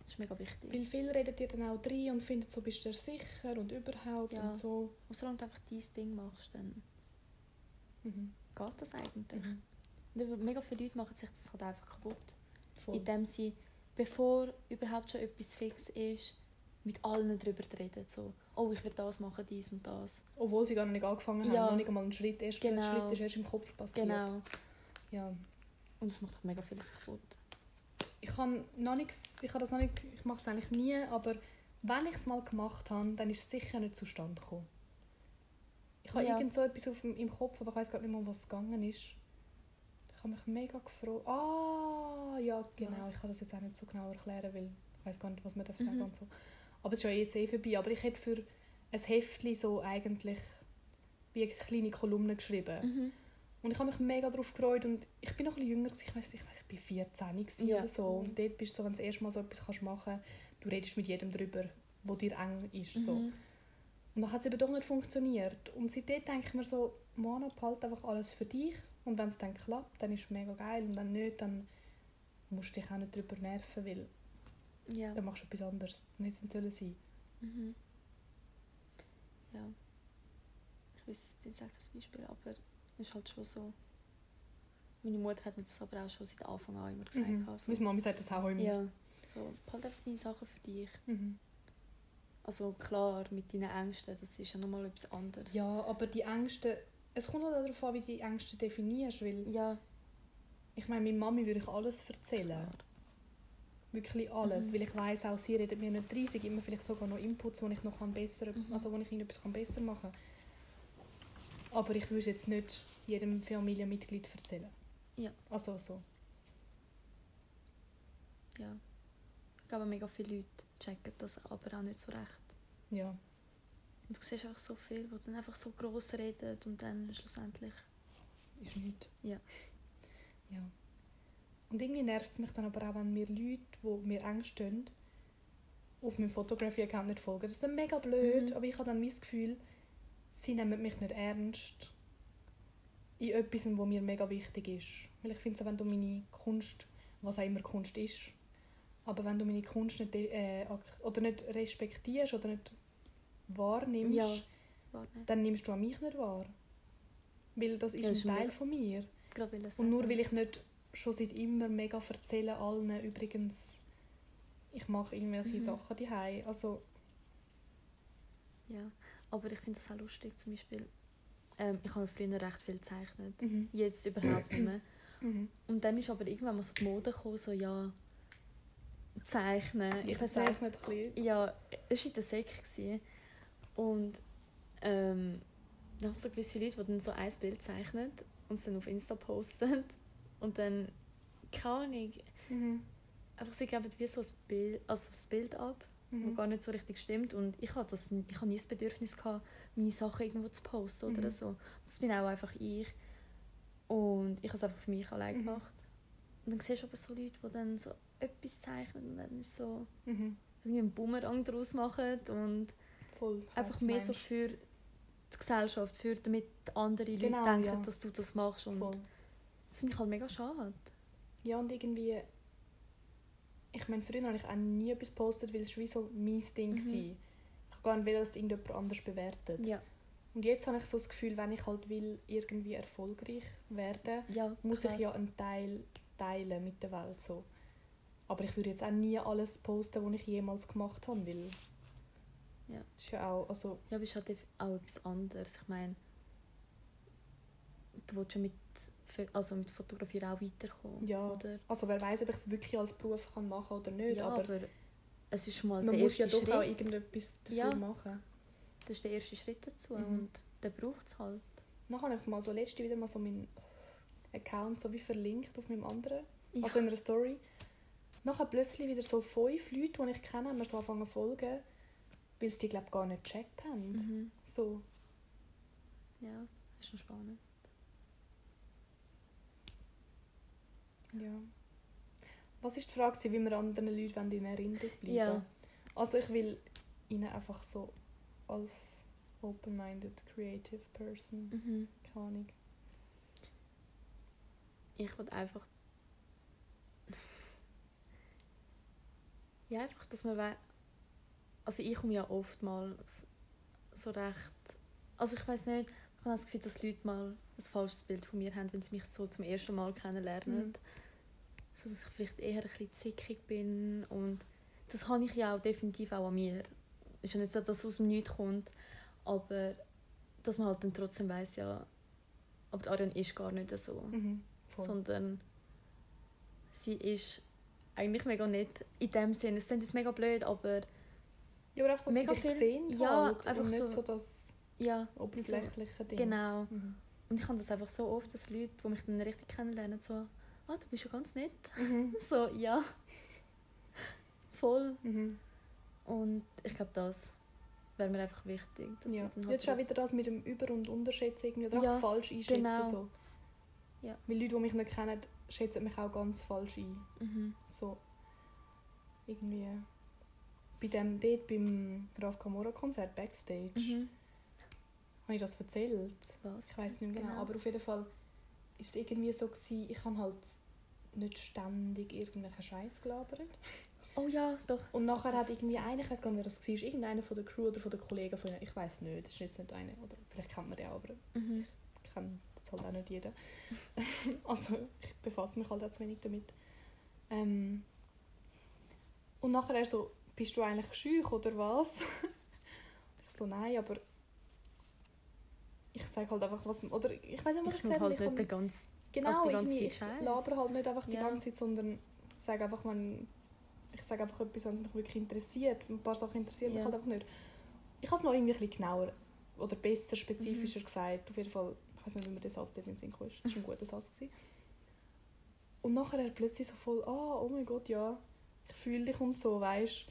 Das ist mega wichtig. Weil viele reden dir dann auch rein und finden, so bist du sicher und überhaupt Ja. und so. Und solange du einfach dein Ding machst, dann Mhm. geht das eigentlich. Mhm. Und mega viele Leute machen sich das halt einfach kaputt. Voll. Indem sie, bevor überhaupt schon etwas fix ist, mit allen darüber reden. So, oh, ich will das machen, dies und das. Obwohl sie gar noch nicht angefangen Ja. haben, noch nicht einmal einen Schritt. Erst Genau. Der Schritt ist erst im Kopf passiert. Genau. Ja. Und das macht halt mega vieles kaputt. Ich habe noch nicht, ich habe das noch nicht, ich mache es eigentlich nie, aber wenn ich es mal gemacht habe, dann ist es sicher nicht zustande gekommen. Ich habe Ja. irgend so etwas auf im Kopf, aber ich weiß gar nicht mehr, was es gegangen ist. Ich habe mich mega gefreut. Ah, ja, genau. Was? Ich kann das jetzt auch nicht so genau erklären, weil ich weiß gar nicht, was man darf Mhm. sagen und so. Aber es ist ja jetzt eh vorbei. Aber ich hätte für ein Heftli so eigentlich wie eine kleine Kolumne geschrieben. Mhm. Und ich habe mich mega darauf gefreut und ich bin noch ein bisschen jünger, ich weiß ich, weiss, ich bin 14 gewesen Ja. oder so. Und dort bist du so, wenn du das erste Mal so etwas kannst machen du redest mit jedem darüber, wo dir eng ist. So. Mhm. Und dann hat es eben doch nicht funktioniert. Und seitdem denke ich mir so, Mona, behalte einfach alles für dich. Und wenn es dann klappt, dann ist es mega geil. Und wenn nicht, dann musst du dich auch nicht darüber nerven, weil Ja. dann machst du etwas anderes. Und jetzt sollen sein. Mhm. Ja. Ich weiß jetzt auch kein Beispiel, aber es ist halt schon so. Meine Mutter hat mir das aber auch schon seit Anfang an immer gesagt. Mhm. Also, Meine Mami sagt das auch immer. ja, so, behalte einfach deine Sachen für dich. Mhm. Also klar, mit deinen Ängsten, das ist ja nochmal etwas anderes. ja, aber die Ängste, es kommt halt darauf an, wie du die Ängste definierst, weil Ja, ich meine, meiner Mami würde ich alles erzählen. klar. Wirklich alles, Mhm. weil ich weiß auch, sie redet mir nicht riesig, immer vielleicht sogar noch Inputs, wo ich noch kann besser, Mhm. also wo ich irgendetwas kann besser machen kann. Aber ich würde es jetzt nicht jedem Familienmitglied erzählen. Ja. Also so. Ja. Ich glaube, mega viele Leute checken das aber auch nicht so recht. Ja. Und du siehst einfach so viel, die dann einfach so gross reden und dann schlussendlich... Ist nicht. Ja. Ja. Und irgendwie nervt es mich dann aber auch, wenn mir Leute, die mir eng stehen, auf meinem Photography-Account nicht folgen. Das ist dann mega blöd, Mhm. aber ich habe dann das Gefühl, sie nehmen mich nicht ernst in etwas, was mir mega wichtig ist. Weil ich finde, so, wenn du meine Kunst, was auch immer Kunst ist, aber wenn du meine Kunst nicht, äh, oder nicht respektierst oder nicht wahrnimmst, Ja. Dann nimmst du an mich nicht wahr. Weil das ist Ja, das ist ein Teil mega- von mir. Und nur weil ich nicht schon seit immer mega erzähle allen übrigens, ich mache irgendwelche Mhm. Sachen die Also Ja, aber ich finde das auch lustig, zum Beispiel... Ähm, ich habe früher recht viel gezeichnet. mhm. Jetzt überhaupt nicht mehr. Mhm. Und dann ist aber irgendwann mal so die Mode gekommen, so ja, zeichnen. Ich nicht, zeichne ein bisschen. ja, es war in der Sek. gewesen. Und ähm, dann haben so gewisse Leute, die dann so ein Bild zeichnen und es dann auf Insta posten. Und dann, keine Ahnung, Mhm. einfach sie geben wie so ein Bild, also das Bild ab, das Mhm. gar nicht so richtig stimmt. Und ich hatte das, ich hatte nie das Bedürfnis, gehabt, meine Sachen irgendwo zu posten oder Mhm. so. Das bin auch einfach ich. Und ich habe es einfach für mich allein Mhm. gemacht. Und dann siehst du aber so Leute, die dann so etwas zeichnen und dann so Mhm. irgendwie einen Bumerang daraus machen und Voll. Einfach mehr so für die Gesellschaft, für damit andere Leute Genau, denken, ja. dass du das machst. Und. Voll. das finde ich halt mega schade. Ja, und irgendwie... Ich meine, früher habe ich auch nie etwas gepostet, weil es wie so mein Ding Mhm. war. Ich habe gar nicht will, dass es irgendjemand anders bewertet. Ja, Und jetzt habe ich so das Gefühl, wenn ich halt will irgendwie erfolgreich werden, ja muss klar. ich ja einen Teil teilen mit der Welt so. Aber ich würde jetzt auch nie alles posten, was ich jemals gemacht habe, weil Ja. das ist ja auch, also Ja, aber es ist halt auch etwas anderes. Ich meine, du willst ja mit, also mit Fotografie auch weiterkommen. Ja. Oder? Also wer weiß, ob ich es wirklich als Beruf kann machen oder nicht, ja, aber, aber, es ist schon mal man der muss ja doch Schritt. auch irgendetwas dafür Ja. machen. Das ist der erste Schritt dazu Mhm. und der braucht es halt. Dann habe ich mal so letzte wieder mal so meinen Account so wie verlinkt auf meinem anderen, Ja. also in einer Story. Nachher plötzlich wieder so fünf Leute, die ich kenne, haben mir so angefangen zu folgen, weil sie die glaube gar nicht gecheckt haben. Mhm. So. Ja, ist schon spannend. Ja. Was ist die Frage, wie wir anderen Leuten in Erinnerung bleiben Ja. Also ich will ihnen einfach so als open-minded, creative person, Mhm. keine Ahnung. Ich will einfach. Ja, einfach, dass man wei- Also ich komme ja oftmals so recht. Also ich weiß nicht, ich habe das Gefühl, dass Leute mal ein falsches Bild von mir haben, wenn sie mich so zum ersten Mal kennenlernen. Mhm. So dass ich vielleicht eher ein bisschen zickig bin und das habe ich ja auch definitiv auch an mir. Ist ja nicht so, dass es aus dem Nichts kommt, aber dass man halt dann trotzdem weiß ja, aber die Ariane ist gar nicht so Mhm. Sondern sie ist eigentlich mega nett in dem Sinne. Es klingt jetzt mega blöd, aber ja, aber einfach, dass mega sie dich viel- sehen ja, halt einfach und nicht so- so, das ja. oberflächliche Ding. Genau. Mhm. Und ich habe das einfach so oft, dass Leute, die mich dann richtig kennenlernen, so, ah, du bist ja ganz nett. Mhm. So, ja. Voll. Mhm. Und ich glaube, das wäre mir einfach wichtig. Dass Ja. Dann Jetzt auch halt- wieder das mit dem Über- und Unterschätzen irgendwie, oder Ja, auch falsch einschätzen. genau. So. Ja. Weil Leute, die mich nicht kennen, schätzen mich auch ganz falsch ein. Mhm. So irgendwie bei dem dort beim Raf Kamora Konzert Backstage Mhm. habe ich das erzählt. Was? Ich weiß nicht mehr genau, Genau. aber auf jeden Fall ist es irgendwie so gewesen, ich habe halt nicht ständig irgendwelchen Scheiß gelabert. Oh ja, doch. Und nachher Das- hat irgendwie einer, ich weiß gar nicht, wer das war, irgendeiner von der Crew oder von den Kollegen von ich weiß nicht, das ist jetzt nicht einer, oder vielleicht kennt man den aber Mhm. ich kenne das halt auch nicht jeder. also ich befasse mich halt auch zu wenig damit. Ähm, und nachher er so, bist du eigentlich schüch oder was? ich so, nein, aber ich sage halt einfach, was, oder ich weiß nicht, was ich, Ich habe. halt Ich nicht den ganzen... Genau, Also ganze ich laber halt nicht einfach die Ja. ganze Zeit, sondern sage einfach, wenn ich sage einfach etwas, was mich wirklich interessiert. Ein paar Sachen interessieren mich Ja. halt einfach nicht. Ich habe es noch irgendwie ein bisschen genauer oder besser, Mhm. spezifischer gesagt. Auf jeden Fall, ich weiß nicht, wie mir der Satz in den Sinn kam. Das war ein guter Satz. Gewesen. Und nachher er plötzlich so voll, ah, oh mein Gott, ja, ich fühle dich und so, weißt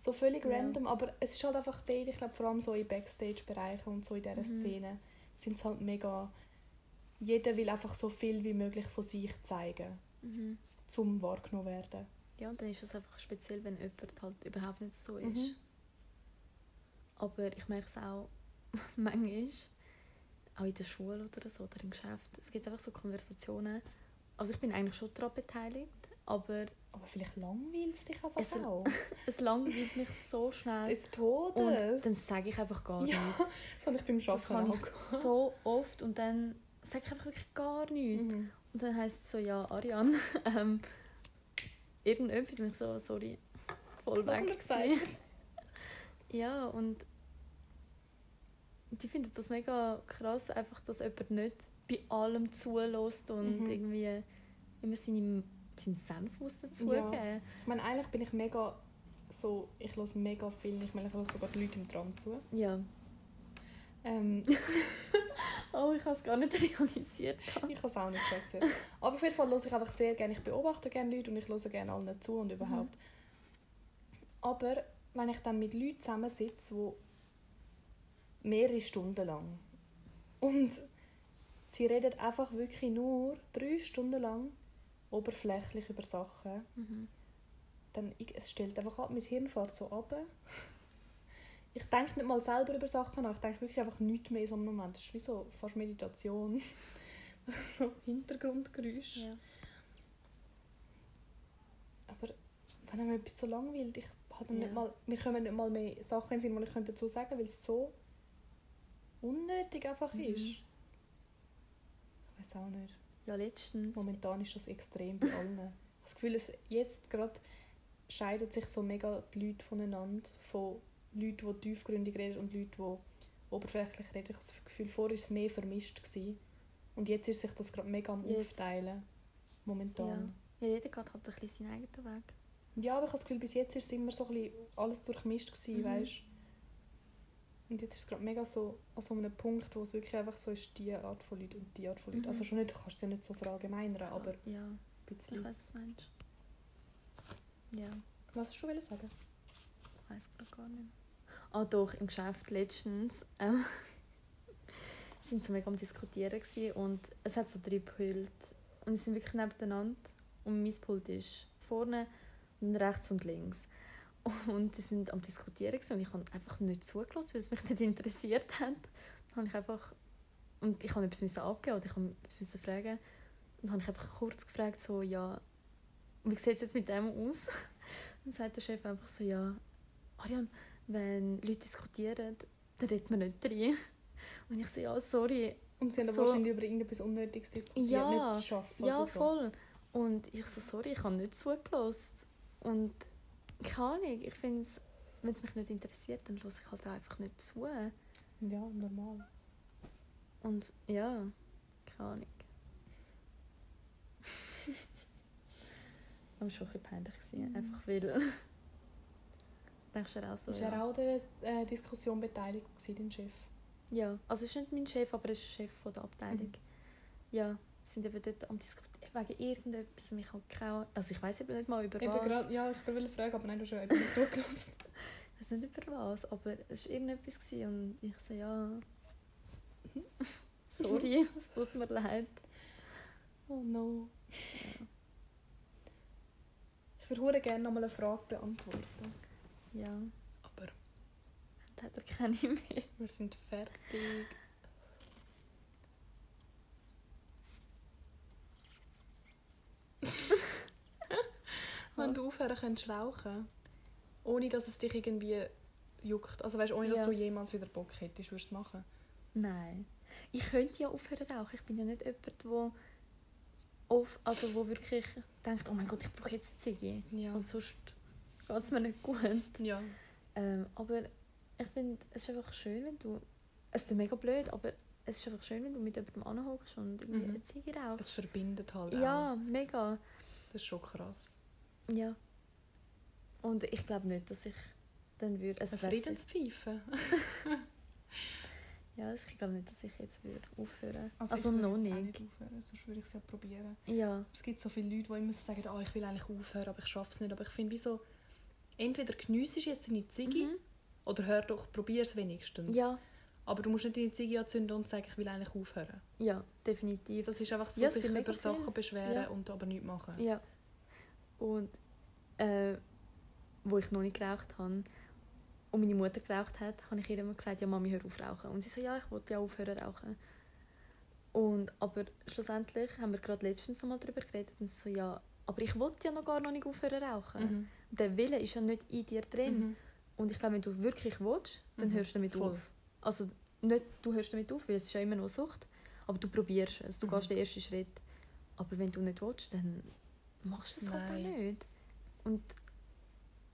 So völlig Ja. random, aber es ist halt einfach dort, ich glaube vor allem so in Backstage-Bereichen und so in dieser Mhm. Szene, sind es halt mega... Jeder will einfach so viel wie möglich von sich zeigen, Mhm. zum wahrgenommen werden. Ja, und dann ist es einfach speziell, wenn jemand halt überhaupt nicht so ist. Mhm. Aber ich merke es auch manchmal, auch in der Schule oder so, oder im Geschäft. Es gibt einfach so Konversationen. Also ich bin eigentlich schon daran beteiligt, aber Aber vielleicht langweilt es dich einfach Es- auch. es langweilt mich so schnell. Des Todes. Und dann sage ich einfach gar Ja, nichts. Das habe ich beim ich auch. so oft und dann sage ich einfach wirklich gar nichts. Mhm. Und dann heisst es so, ja, Ariane, ähm, irgendetwas. Und ich so, sorry, voll Was weg. Ja, und die finden das mega krass, einfach, dass jemand nicht bei allem zulässt und Mhm. irgendwie immer seine, seinen Senf dazugeben. Ja. Ich meine, eigentlich bin ich mega so, ich höre mega viel, ich meine, ich höre sogar die Leute im Tram zu. Ja. Ähm, Oh, ich habe es gar nicht realisiert. ich habe es auch nicht geschätzt. Aber auf jeden Fall höre ich einfach sehr gerne, ich beobachte gerne Leute und ich höre gerne allen zu und überhaupt. Aber wenn ich dann mit Leuten zusammensitze, die mehrere Stunden lang und sie reden einfach wirklich nur drei Stunden lang oberflächlich über Sachen, Mhm. dann ich, es stellt einfach ab, mein Hirn fährt so ab. Ich denke nicht mal selber über Sachen nach, ich denke wirklich einfach nichts mehr in so einem Moment. Das ist wie so fast Meditation. so Hintergrundgeräusch. Ja. Aber wenn einem etwas so langweilt, ich habe Ja. nicht mal, mir kommen nicht mal mehr Sachen in Sinn, die ich könnte dazu sagen weil es so unnötig einfach Mhm. ist. Ich weiß auch nicht. Ja, letztens. Momentan ist das extrem bei allen. Ich habe das Gefühl, es jetzt gerade scheiden sich so mega die Leute voneinander. Von Leuten, die tiefgründig reden und Leuten, die oberflächlich reden. Ich habe das Gefühl, vorher war es mehr vermischt. Gewesen. Und jetzt ist sich das gerade mega am Jetzt. Aufteilen. Momentan. Ja, jeder geht halt ein bisschen seinen eigenen Weg. Ja. aber ich habe das Gefühl, bis jetzt war es immer so ein bisschen alles durchmischt. Gewesen, Mhm. weißt? Und jetzt ist es gerade mega so an so einem Punkt, wo es wirklich einfach so ist, die Art von Leuten und die Art von Leuten. Mhm. Also schon nicht, du kannst es ja nicht so verallgemeinern, aber ein Ja, ich bisschen. weiß, was du meinst. Ja, Was hast du wollen sagen? ich weiß gerade gar nicht. Ah doch, im Geschäft letztens ähm, sind sie mega am Diskutieren gewesen und es hat so drei Pulte und sie sind wirklich nebeneinander und mein Pult ist vorne und rechts und links. Und die sind am Diskutieren gewesen und ich habe einfach nicht zugelassen, weil es mich nicht interessiert hat. Dann habe ich einfach und ich habe etwas abgeben oder ich habe etwas fragen und dann habe ich einfach kurz gefragt so ja wie sieht es jetzt mit dem aus? Und dann sagt der Chef einfach so ja Ariane, wenn Leute diskutieren, dann redet man nicht rein. Und ich so ja sorry Und sie haben So- wahrscheinlich über irgendetwas Unnötiges diskutiert, Ja, nicht schaffen ja, so. voll. Und ich so, sorry, ich habe nicht zugelassen. Und keine Ahnung, ich finde es, wenn es mich nicht interessiert, dann höre ich halt einfach nicht zu. Ja, normal. Und ja, keine Ahnung. Das war schon ein bisschen peinlich. Gewesen, Mhm. Einfach weil... Denkst du auch so? Ist ja. er auch an der äh, Diskussion beteiligt, gewesen, dein Chef? Ja, also es ist nicht mein Chef, aber er ist Chef von der Abteilung. Mhm. Ja, sind eben dort am diskutieren wegen irgendetwas. Ich habe keine Also ich weiß eben nicht mal über Eben was. grad, ja, ich wollte fragen, aber nein, du hast ja eben nicht zugelassen. Ich weiß nicht über was, aber es war irgendetwas gewesen und ich so, ja... Sorry, es tut mir leid. Oh no. Ich würde gerne noch mal eine Frage beantworten. Ja, Aber dann hat er keine mehr. wir sind fertig. Wenn du aufhören könntest rauchen, ohne dass es dich irgendwie juckt, also weißt, ohne dass Ja. du jemals wieder Bock hättest, würdest du es machen? Nein. Ich könnte ja aufhören rauchen. Ich bin ja nicht jemand, der auf, also wo wirklich denkt, oh mein Gott, ich brauche jetzt eine Ziege. Ja. Und sonst geht es mir nicht gut. Ja. Ähm, aber ich finde, es ist einfach schön, wenn du... Es ist mega blöd, aber es ist einfach schön, wenn du mit jemandem anhockst und irgendwie Mhm. eine Ziege rauchst. Es verbindet halt Ja, auch. mega. Das ist schon krass. Ja. Und ich glaube nicht, dass ich dann würde... Eine wär Friedenspfeife. Ja, also ich glaube nicht, dass ich jetzt würde aufhören Also, ich würde noch auch nicht. aufhören, sonst würde ich es ja probieren. Ja. Es gibt so viele Leute, die immer sagen, oh, ich will eigentlich aufhören, aber ich schaffe es nicht. Aber ich finde, wie so, entweder geniessest jetzt deine Ziege Mhm. oder hör doch, probier es wenigstens. Ja, Aber du musst nicht deine Ziege anzünden und sagen, ich will eigentlich aufhören. ja, definitiv. Das ist einfach so, Ja, sich über Sachen beschweren Ja. und aber nichts machen. Ja. Und äh, wo ich noch nicht geraucht habe und meine Mutter geraucht hat, habe ich ihr immer gesagt, ja Mami, hör auf rauchen. Und sie so, ja, ich wollte ja aufhören rauchen. Und, aber schlussendlich haben wir gerade letztens noch mal darüber geredet und sie so, ja, aber ich wollte ja noch gar noch nicht aufhören rauchen. Mhm. Der Wille ist ja nicht in dir drin. Mhm. Und ich glaube, wenn du wirklich willst, dann Mhm. hörst du damit Voll. auf. Also nicht, du hörst damit auf, weil es ist ja immer noch Sucht, aber du probierst es, du Mhm. gehst den ersten Schritt. Aber wenn du nicht willst, dann machst du es halt auch nicht. Und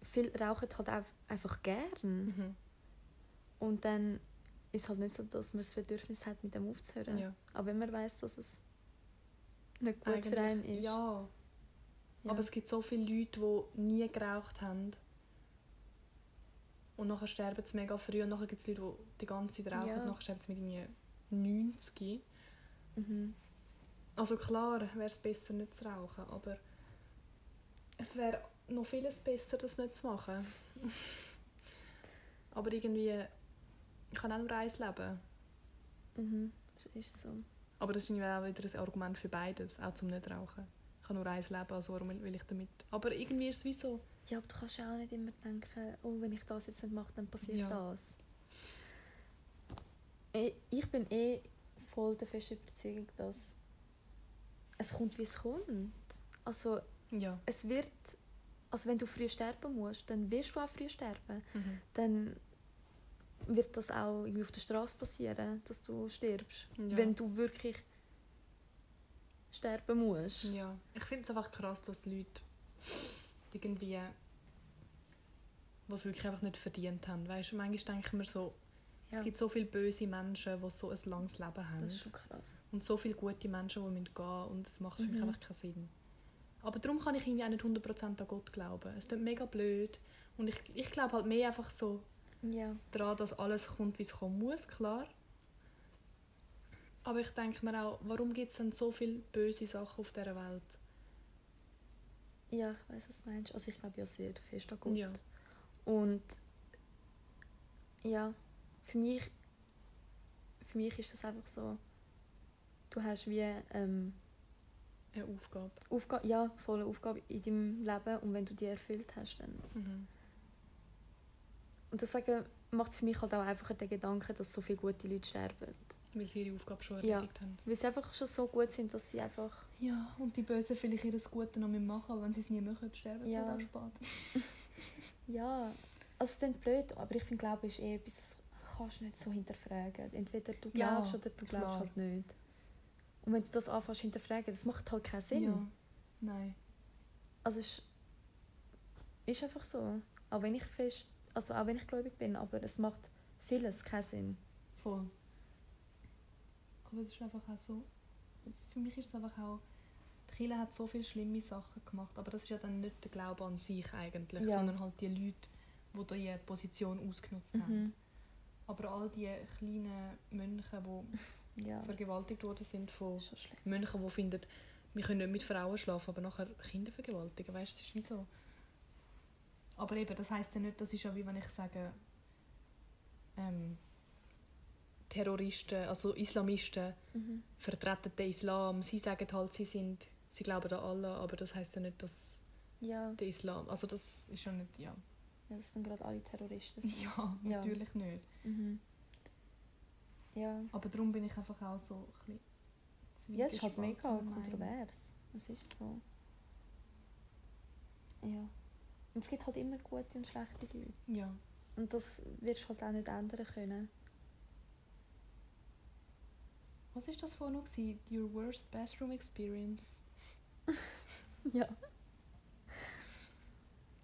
viele rauchen halt auch einfach gern. Mhm. Und dann ist es halt nicht so, dass man das Bedürfnis hat, mit dem aufzuhören. Ja. Auch wenn man weiß, dass es nicht gut für einen ist. Ja. Ja. Aber es gibt so viele Leute, die nie geraucht haben. Und nachher sterben sie mega früh. Und nachher gibt es Leute, die die ganze Zeit rauchen. Ja. Und nachher sterben sie mit irgendwie 90. Mhm. Also klar wäre es besser, nicht zu rauchen. Aber es wäre noch vieles besser, das nicht zu machen. aber irgendwie... Ich kann auch nur eins leben. Mhm. Das ist so. Aber das ist irgendwie auch wieder ein Argument für beides. Auch zum nicht rauchen. Ich kann nur eins leben, also warum will ich damit... Aber irgendwie ist es wie so... Ja, aber du kannst ja auch nicht immer denken, oh, wenn ich das jetzt nicht mache, dann passiert Ja. das. Ich bin eh voll der festen Überzeugung, dass es kommt, wie es kommt. Also Ja. es wird, also wenn du früh sterben musst, dann wirst du auch früh sterben. Mhm. Dann wird das auch irgendwie auf der Straße passieren, dass du stirbst. Ja. Wenn du wirklich sterben musst. Ja, ich finde es einfach krass, dass Leute irgendwie was wirklich einfach nicht verdient haben. Weißt du, manchmal denke ich mir so, Ja. es gibt so viele böse Menschen, die so ein langes Leben haben. Das ist schon krass. Und so viele gute Menschen, die müssen gehen und es macht für mich Mhm. einfach keinen Sinn. Aber darum kann ich irgendwie auch nicht 100% an Gott glauben. Es klingt mega blöd. Und ich, ich glaube halt mehr einfach so Ja. daran, dass alles kommt, wie es kommen muss, klar. Aber ich denke mir auch, warum gibt es denn so viele böse Sachen auf dieser Welt? Ja, ich weiß, was du meinst. Also ich glaube ja sehr fest an Gott. Ja. Und ja, für mich, für mich ist das einfach so, du hast wie ähm, Eine Aufgabe. Aufgabe, ja, volle Aufgabe in deinem Leben und wenn du die erfüllt hast, dann... Mhm. Und deswegen macht es für mich halt auch einfach den Gedanken, dass so viele gute Leute sterben. Weil sie ihre Aufgabe schon Ja. erledigt haben. Weil sie einfach schon so gut sind, dass sie einfach... Ja, und die Bösen vielleicht ihr Gute noch machen, aber wenn sie es nie machen, sterben sie Ja. halt auch spät. Ja, also es klingt blöd, aber ich finde, Glaube ist eh etwas, das kannst du nicht so hinterfragen. Entweder du Ja, glaubst oder du glaubst klar. halt nicht. Und wenn du das anfängst hinterfragen, das macht halt keinen Sinn. Ja. Nein. Also es ist einfach so. Auch wenn ich fest, also auch wenn ich gläubig bin, aber es macht vieles keinen Sinn. Voll. Aber es ist einfach auch so. Für mich ist es einfach auch. Die Kirche hat so viele schlimme Sachen gemacht, aber das ist ja dann nicht der Glaube an sich eigentlich, Ja. sondern halt die Leute, die diese Position ausgenutzt haben. Mhm. Aber all die kleinen Mönche, die Ja, vergewaltigt worden sind von das. Mönchen, die finden, wir können nicht mit Frauen schlafen, aber nachher Kinder vergewaltigen. Weißt du, es ist wie so. Aber eben, das heisst ja nicht, das ist ja wie wenn ich sage, ähm, Terroristen, also Islamisten, Mhm. vertreten den Islam. Sie sagen halt, sie sind, sie glauben an Allah, aber das heisst ja nicht, dass Ja, der Islam, also das ist ja nicht, ja. ja, das sind gerade alle Terroristen. sind. Ja, Ja. natürlich nicht. Mhm. Ja. Aber darum bin ich einfach auch so ein bisschen ja, es ist halt mega kontrovers. Es ist so. Ja. Und es gibt halt immer gute und schlechte Leute. Ja. Und das wirst du halt auch nicht ändern können. Was ist das vorhin noch? Your worst bathroom experience? Ja.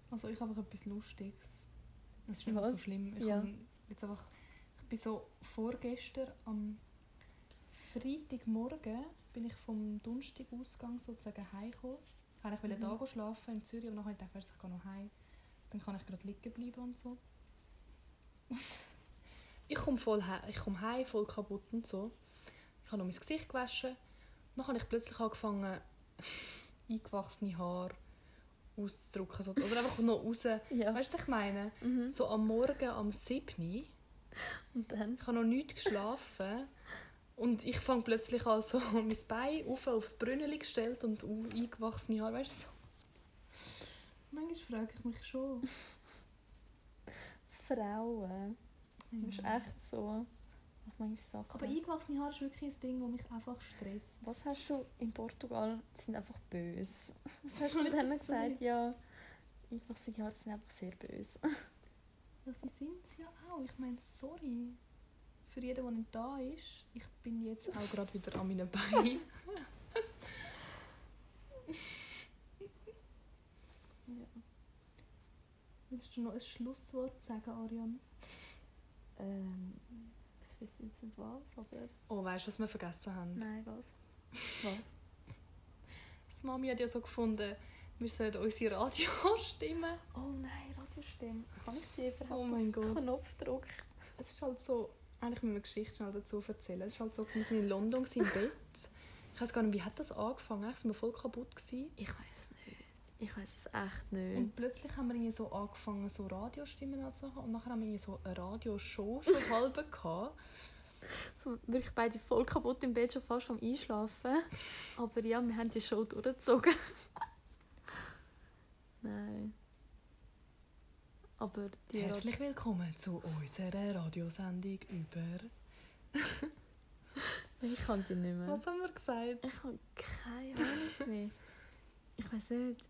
Also ich habe einfach etwas Lustiges. Es ist nicht so schlimm. Ich, Ja. habe jetzt einfach, bin so vorgestern am Freitagmorgen bin ich vom Donnerstagausgang sozusagen heimgekommen. Ich wollte Mhm. da schlafen in Zürich, aber dann habe ich ich gehe noch heim. Dann kann ich gerade liegen bleiben und so. Ich komme voll he ich komme heim, voll kaputt und so. Ich habe noch mein Gesicht gewaschen. Dann habe ich plötzlich angefangen, eingewachsene Haare auszudrücken. Oder einfach noch raus. Ja. Weißt du, was ich meine? Mhm. So am Morgen um 7 Uhr. Und dann? Ich habe noch nicht geschlafen. Und ich fange plötzlich an, so mein Bein auf, aufs Brünneli gestellt und eingewachsene Haare. Weißt du? Manchmal frage ich mich schon. Frauen. Das ist echt so. Ich manchmal Sachen. Aber eingewachsene Haare ist wirklich ein Ding, das mich einfach stresst. Was hast du in Portugal? Die sind einfach böse. Was hast du dann ist gesagt? Ja. Einfache Jahre sind einfach sehr böse. Ja, sie sind es ja auch. Ich meine, sorry. Für jeden, der nicht da ist. Ich bin jetzt auch gerade wieder an meinen Beinen. Ja. Willst du noch ein Schlusswort sagen, Ariane? Ähm, ich weiß jetzt nicht was, aber. Oh, weißt du, was wir vergessen haben? Nein, was? Was? Das Mami hat ja so gefunden, wir sollten unsere Radiostimme. Oh nein, Radiostimme. Kann ich die überhaupt Oh mein Gott. Knopfdruck? Es ist halt so, eigentlich müssen wir Geschichte schnell dazu erzählen. Es ist halt so, wir sind in London im Bett. Ich weiß gar nicht, wie hat das angefangen? Eigentlich sind wir voll kaputt gewesen. Ich weiß nicht. Ich weiß es echt nicht. Und plötzlich haben wir irgendwie so angefangen, so Radiostimmen anzumachen. Und nachher haben wir irgendwie so eine Radioshow schon halb gehabt. So, wirklich beide voll kaputt im Bett, schon fast am Einschlafen. Aber ja, wir haben die Show durchgezogen. Nein. Aber die Herzlich willkommen zu unserer Radiosendung über... Ich kann die nicht mehr. Was haben wir gesagt? Ich habe keine Ahnung mehr. Ich weiß nicht,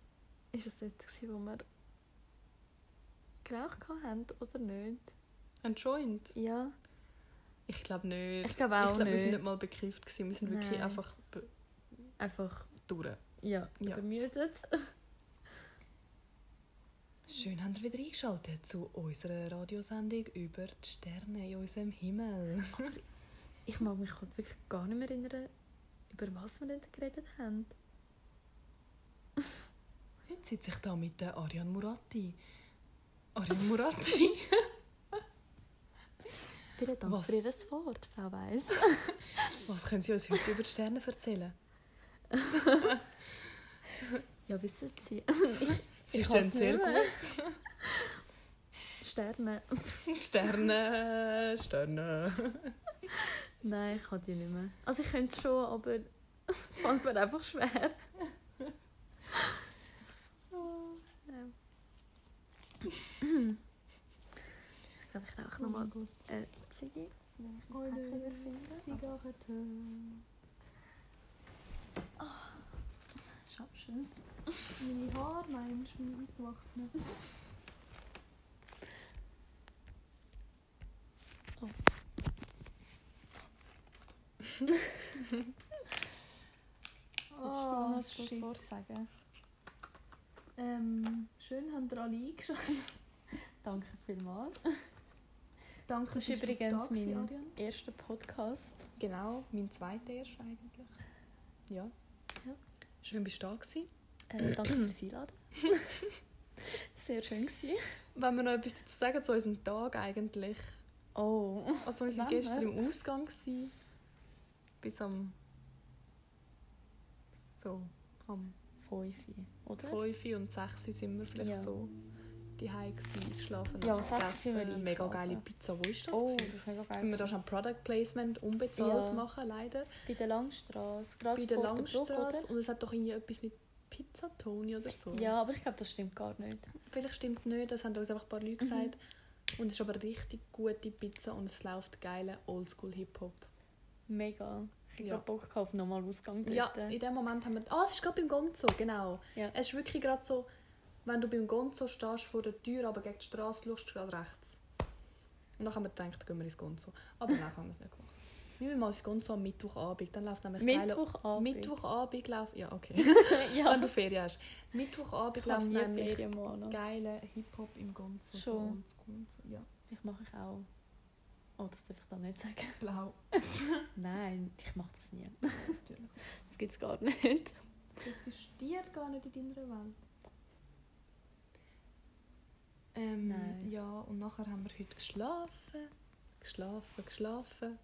ist es dort, wo wir geraucht haben oder nicht? Ein Joint? Ja. Ich glaube nicht. Ich glaube auch ich glaub, wir sind nicht. nicht mal bekifft gewesen. Wir sind wirklich Nein. einfach be- Einfach, durch. ja, Ja. übermüdet. Schön habt ihr wieder eingeschaltet zu unserer Radiosendung über die Sterne in unserem Himmel. Ich mag mich gerade wirklich gar nicht mehr erinnern, über was wir denn geredet haben. Heute sitze ich da mit der Ariane Muratti. Ariane Muratti? Vielen Dank Was? für Ihr Wort, Frau Weiss. Was können Sie uns heute über die Sterne erzählen? ja, wissen Sie. Sie stehen sehr gut. Sterne. Sterne, Sterne. Nein, ich kann die nicht mehr. Also ich könnte schon, aber es fällt mir einfach schwer. Ich glaube, ich rauche nochmal gut. eine Ziggy. Wenn ich ein Säckchen wieder finde. Zigarette. Schaffst du es? Meine Haare, meinst du, meine eingewachsenen? Willst du noch ein sagen? Ähm, schön habt ihr alle eingeschaltet. Danke vielmals. Danke, Das ist übrigens mein erster Podcast. Genau, mein zweiter erst eigentlich. Ja. Schön bist du da gewesen. Äh, danke fürs Einladen. Sehr schön gewesen. Wenn wir noch etwas dazu sagen zu unserem Tag eigentlich. Oh. Also wir waren gestern hä? im Ausgang. Gewesen, bis am... So, am Fünfi, oder? 5 und 6 sind wir vielleicht Ja. so die geschlafen Ja, sind wir gegessen. Mega geile Pizza. Wo ist das? Oh, das gewesen? ist mega geil. Sind wir da schon Product Placement unbezahlt Ja. machen, leider. Bei der Langstrasse, gerade Bei der Langstrasse. Und es hat doch irgendwie etwas mit Pizza Toni oder so. Ja, aber ich glaube, das stimmt gar nicht. Vielleicht stimmt es nicht, das haben uns einfach ein paar Mhm. Leute gesagt. Und es ist aber richtig gute Pizza und es läuft geile Oldschool-Hip-Hop. Mega. Ich habe Ja. gerade Bock auf nochmal Ausgang dort. Ja, in dem Moment haben wir... Ah, es ist gerade beim Gonzo, genau. Ja. Es ist wirklich gerade so, wenn du beim Gonzo stehst vor der Tür, aber gegen die Straße schaust, gerade rechts. Und dann haben wir gedacht, gehen wir ins Gonzo. Aber nein, haben wir es nicht gemacht. Wir müssen mal ins Gonzo am Mittwochabend, dann läuft nämlich. Mittwochabend. Mittwochabend läuft... Ja, okay. ja. Wenn du Ferien hast. Mittwochabend läuft nämlich geile Hip-Hop im Gonzo. Schon. Ja, Ich mache ich auch. Oh, das darf ich dann nicht sagen. blau. Nein, ich mache das nie. Natürlich. Das gibt es gar nicht. Das existiert gar nicht in deiner Welt. Ähm, Nein. Ja, und nachher haben wir heute geschlafen. Geschlafen, geschlafen.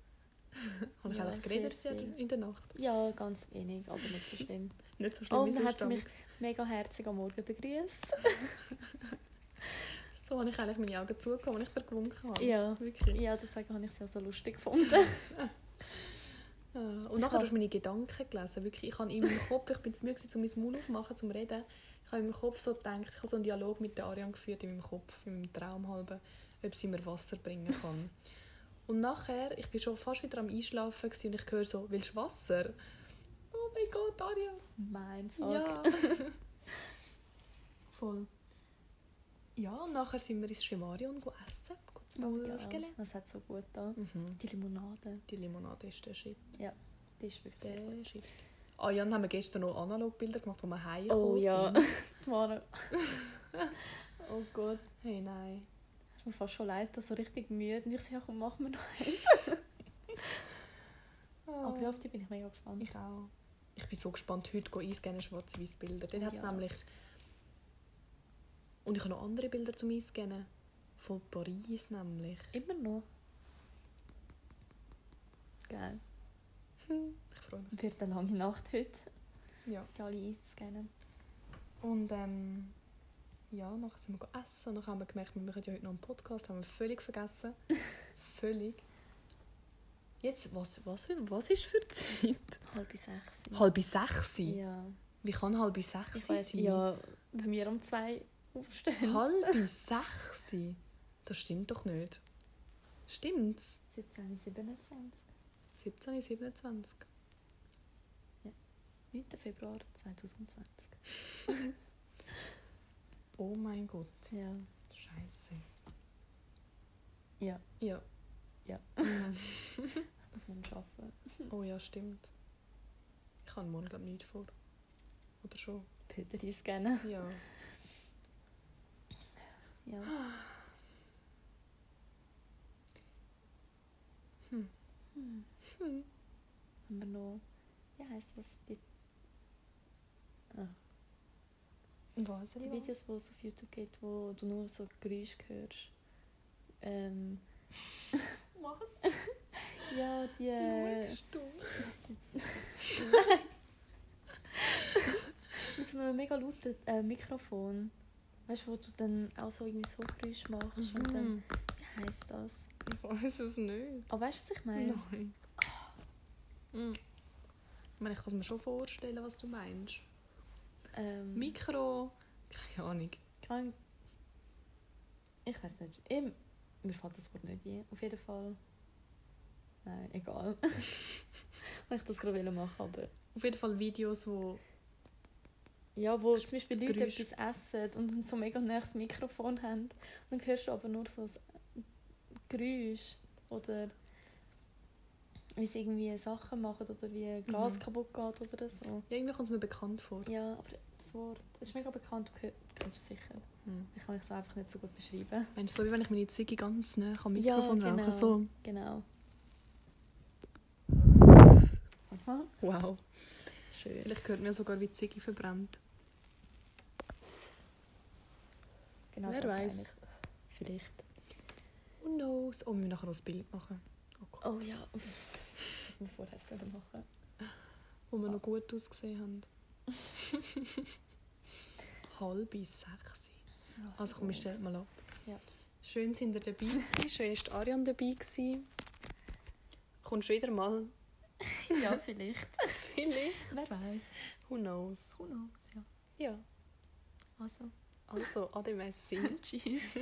Habe ich Ja, eigentlich geredet in viel. der- in der Nacht? Ja, ganz wenig, aber nicht so schlimm. Nicht so schlimm Oh, wie dann hat sonst. sie mich mega herzig am Morgen begrüßt. So habe ich eigentlich meine Augen zugehört, als ich vergewunken habe. Ja. Wirklich. Ja, deswegen habe ich sie auch so lustig gefunden. Ja. Und nachher hast du meine Gedanken gelesen. Wirklich, ich habe in meinem Kopf, ich bin zu müde, um mein Maul aufzumachen, zum Reden. Ich habe in meinem Kopf so gedacht, ich habe so einen Dialog mit der Ariane geführt, in meinem Kopf, in meinem Traum halber, ob sie mir Wasser bringen kann. und nachher, ich bin schon fast wieder am Einschlafen und ich höre so, willst du Wasser? Oh mein Gott, Ariane. mein Fuck. Ja. Voll. Ja, und nachher sind wir ins Schwimarion essen. Mal Oh, ja. Das hat so gut da. Mhm. Die Limonade, Die Limonade ist der Shit. die ist wirklich sehr gut. Der Shit. Ah ja, dann haben wir gestern noch Analogbilder gemacht, wo wir Oh heimgekommen ja. sind. Mara. oh Gott. Hey, nein. Es ist mir fast schon leid, dass so richtig müde. Und ich sage, ja, komm, machen wir noch eins. Oh. Aber ja, auf die bin ich mega gespannt. Ich auch. Ich bin so gespannt, heute einscannen schwarz-weiß Bilder. Dort Oh hat es ja. nämlich Und ich habe noch andere Bilder zum Einscannen. Von Paris nämlich. Immer noch. Geil. Ich freue mich. Wird eine lange Nacht heute, Ja. die alle einscannen. Und ähm, ja, nachher sind wir essen. Nachher haben wir gemerkt, wir machen ja heute noch einen Podcast. Haben wir völlig vergessen. völlig. Jetzt, was, was, was ist für Zeit? Halb sechs. Halb sechs? Ja. Wie kann halb sechs Ich weiss, sein? ja, wenn wir um zwei aufstehen. Halb sechs? Das stimmt doch nicht. Stimmt's? 17.27. 17, 27. 9. Februar 2020. Oh mein Gott. Ja. Scheiße. Ja, Ja. Ja. Muss man schaffen. oh ja, stimmt. Ich habe morgen glaube ich nicht vor. Oder schon? Bilder einscannen. Ja. Ja. Hm. Hm. Hm. Haben wir noch... Wie heisst das? Die, ah, Was? die Videos, die es auf YouTube gibt, wo du nur so Geräusche hörst. Ähm, Was? ja, die... Äh, du? mit einem mega lauten äh, Mikrofon. Weißt du, wo du dann auch so irgendwie so Geräusche machst und dann... Mhm. Wie heisst das? Ich weiß es nicht. Aber weißt du, was ich meine? Nein. Mhm. Ich meine, ich kann mir schon vorstellen, was du meinst. Ähm, Mikro. Keine Ahnung. Kein... Ich weiß nicht. Ich, mir fällt das Wort nicht ein. Auf jeden Fall. Nein, egal. Weil ich das gerade machen aber... Auf jeden Fall Videos, wo. Ja, wo zum Beispiel Leute Geräusch. etwas essen und dann so mega nächstes Mikrofon haben. Und dann hörst du aber nur so ein Geräusch. Oder wie sie irgendwie Sachen machen oder wie ein Glas Mhm. kaputt geht oder so. Ja, irgendwie kommt es mir bekannt vor. Ja, aber das Wort das ist mega bekannt, du kennst es sicher. Hm. Ich kann es einfach nicht so gut beschreiben. Meinst du, so wie wenn ich meine Ziggy ganz nah am Mikrofon Ja, genau. rauche? So. Genau. Aha. Wow. Schön. Vielleicht hört mir sogar, wie die Ziggy verbrennt. Genau Wer weiß. Vielleicht. Who knows? Oh, wir müssen nachher noch ein Bild machen. Oh. Oh ja. Vorher selber machen. Wo wir noch gut ausgesehen haben. Halb sechs. Also komm, ich stell mal ab. Ja. Schön sind ihr dabei gewesen. Schön ist die Ariane dabei gewesen. Kommst du wieder mal? Ja, vielleicht. Vielleicht. Wer weiß. Who knows? Who knows, ja. Ja. Also, Also, ade Messi. tschüss.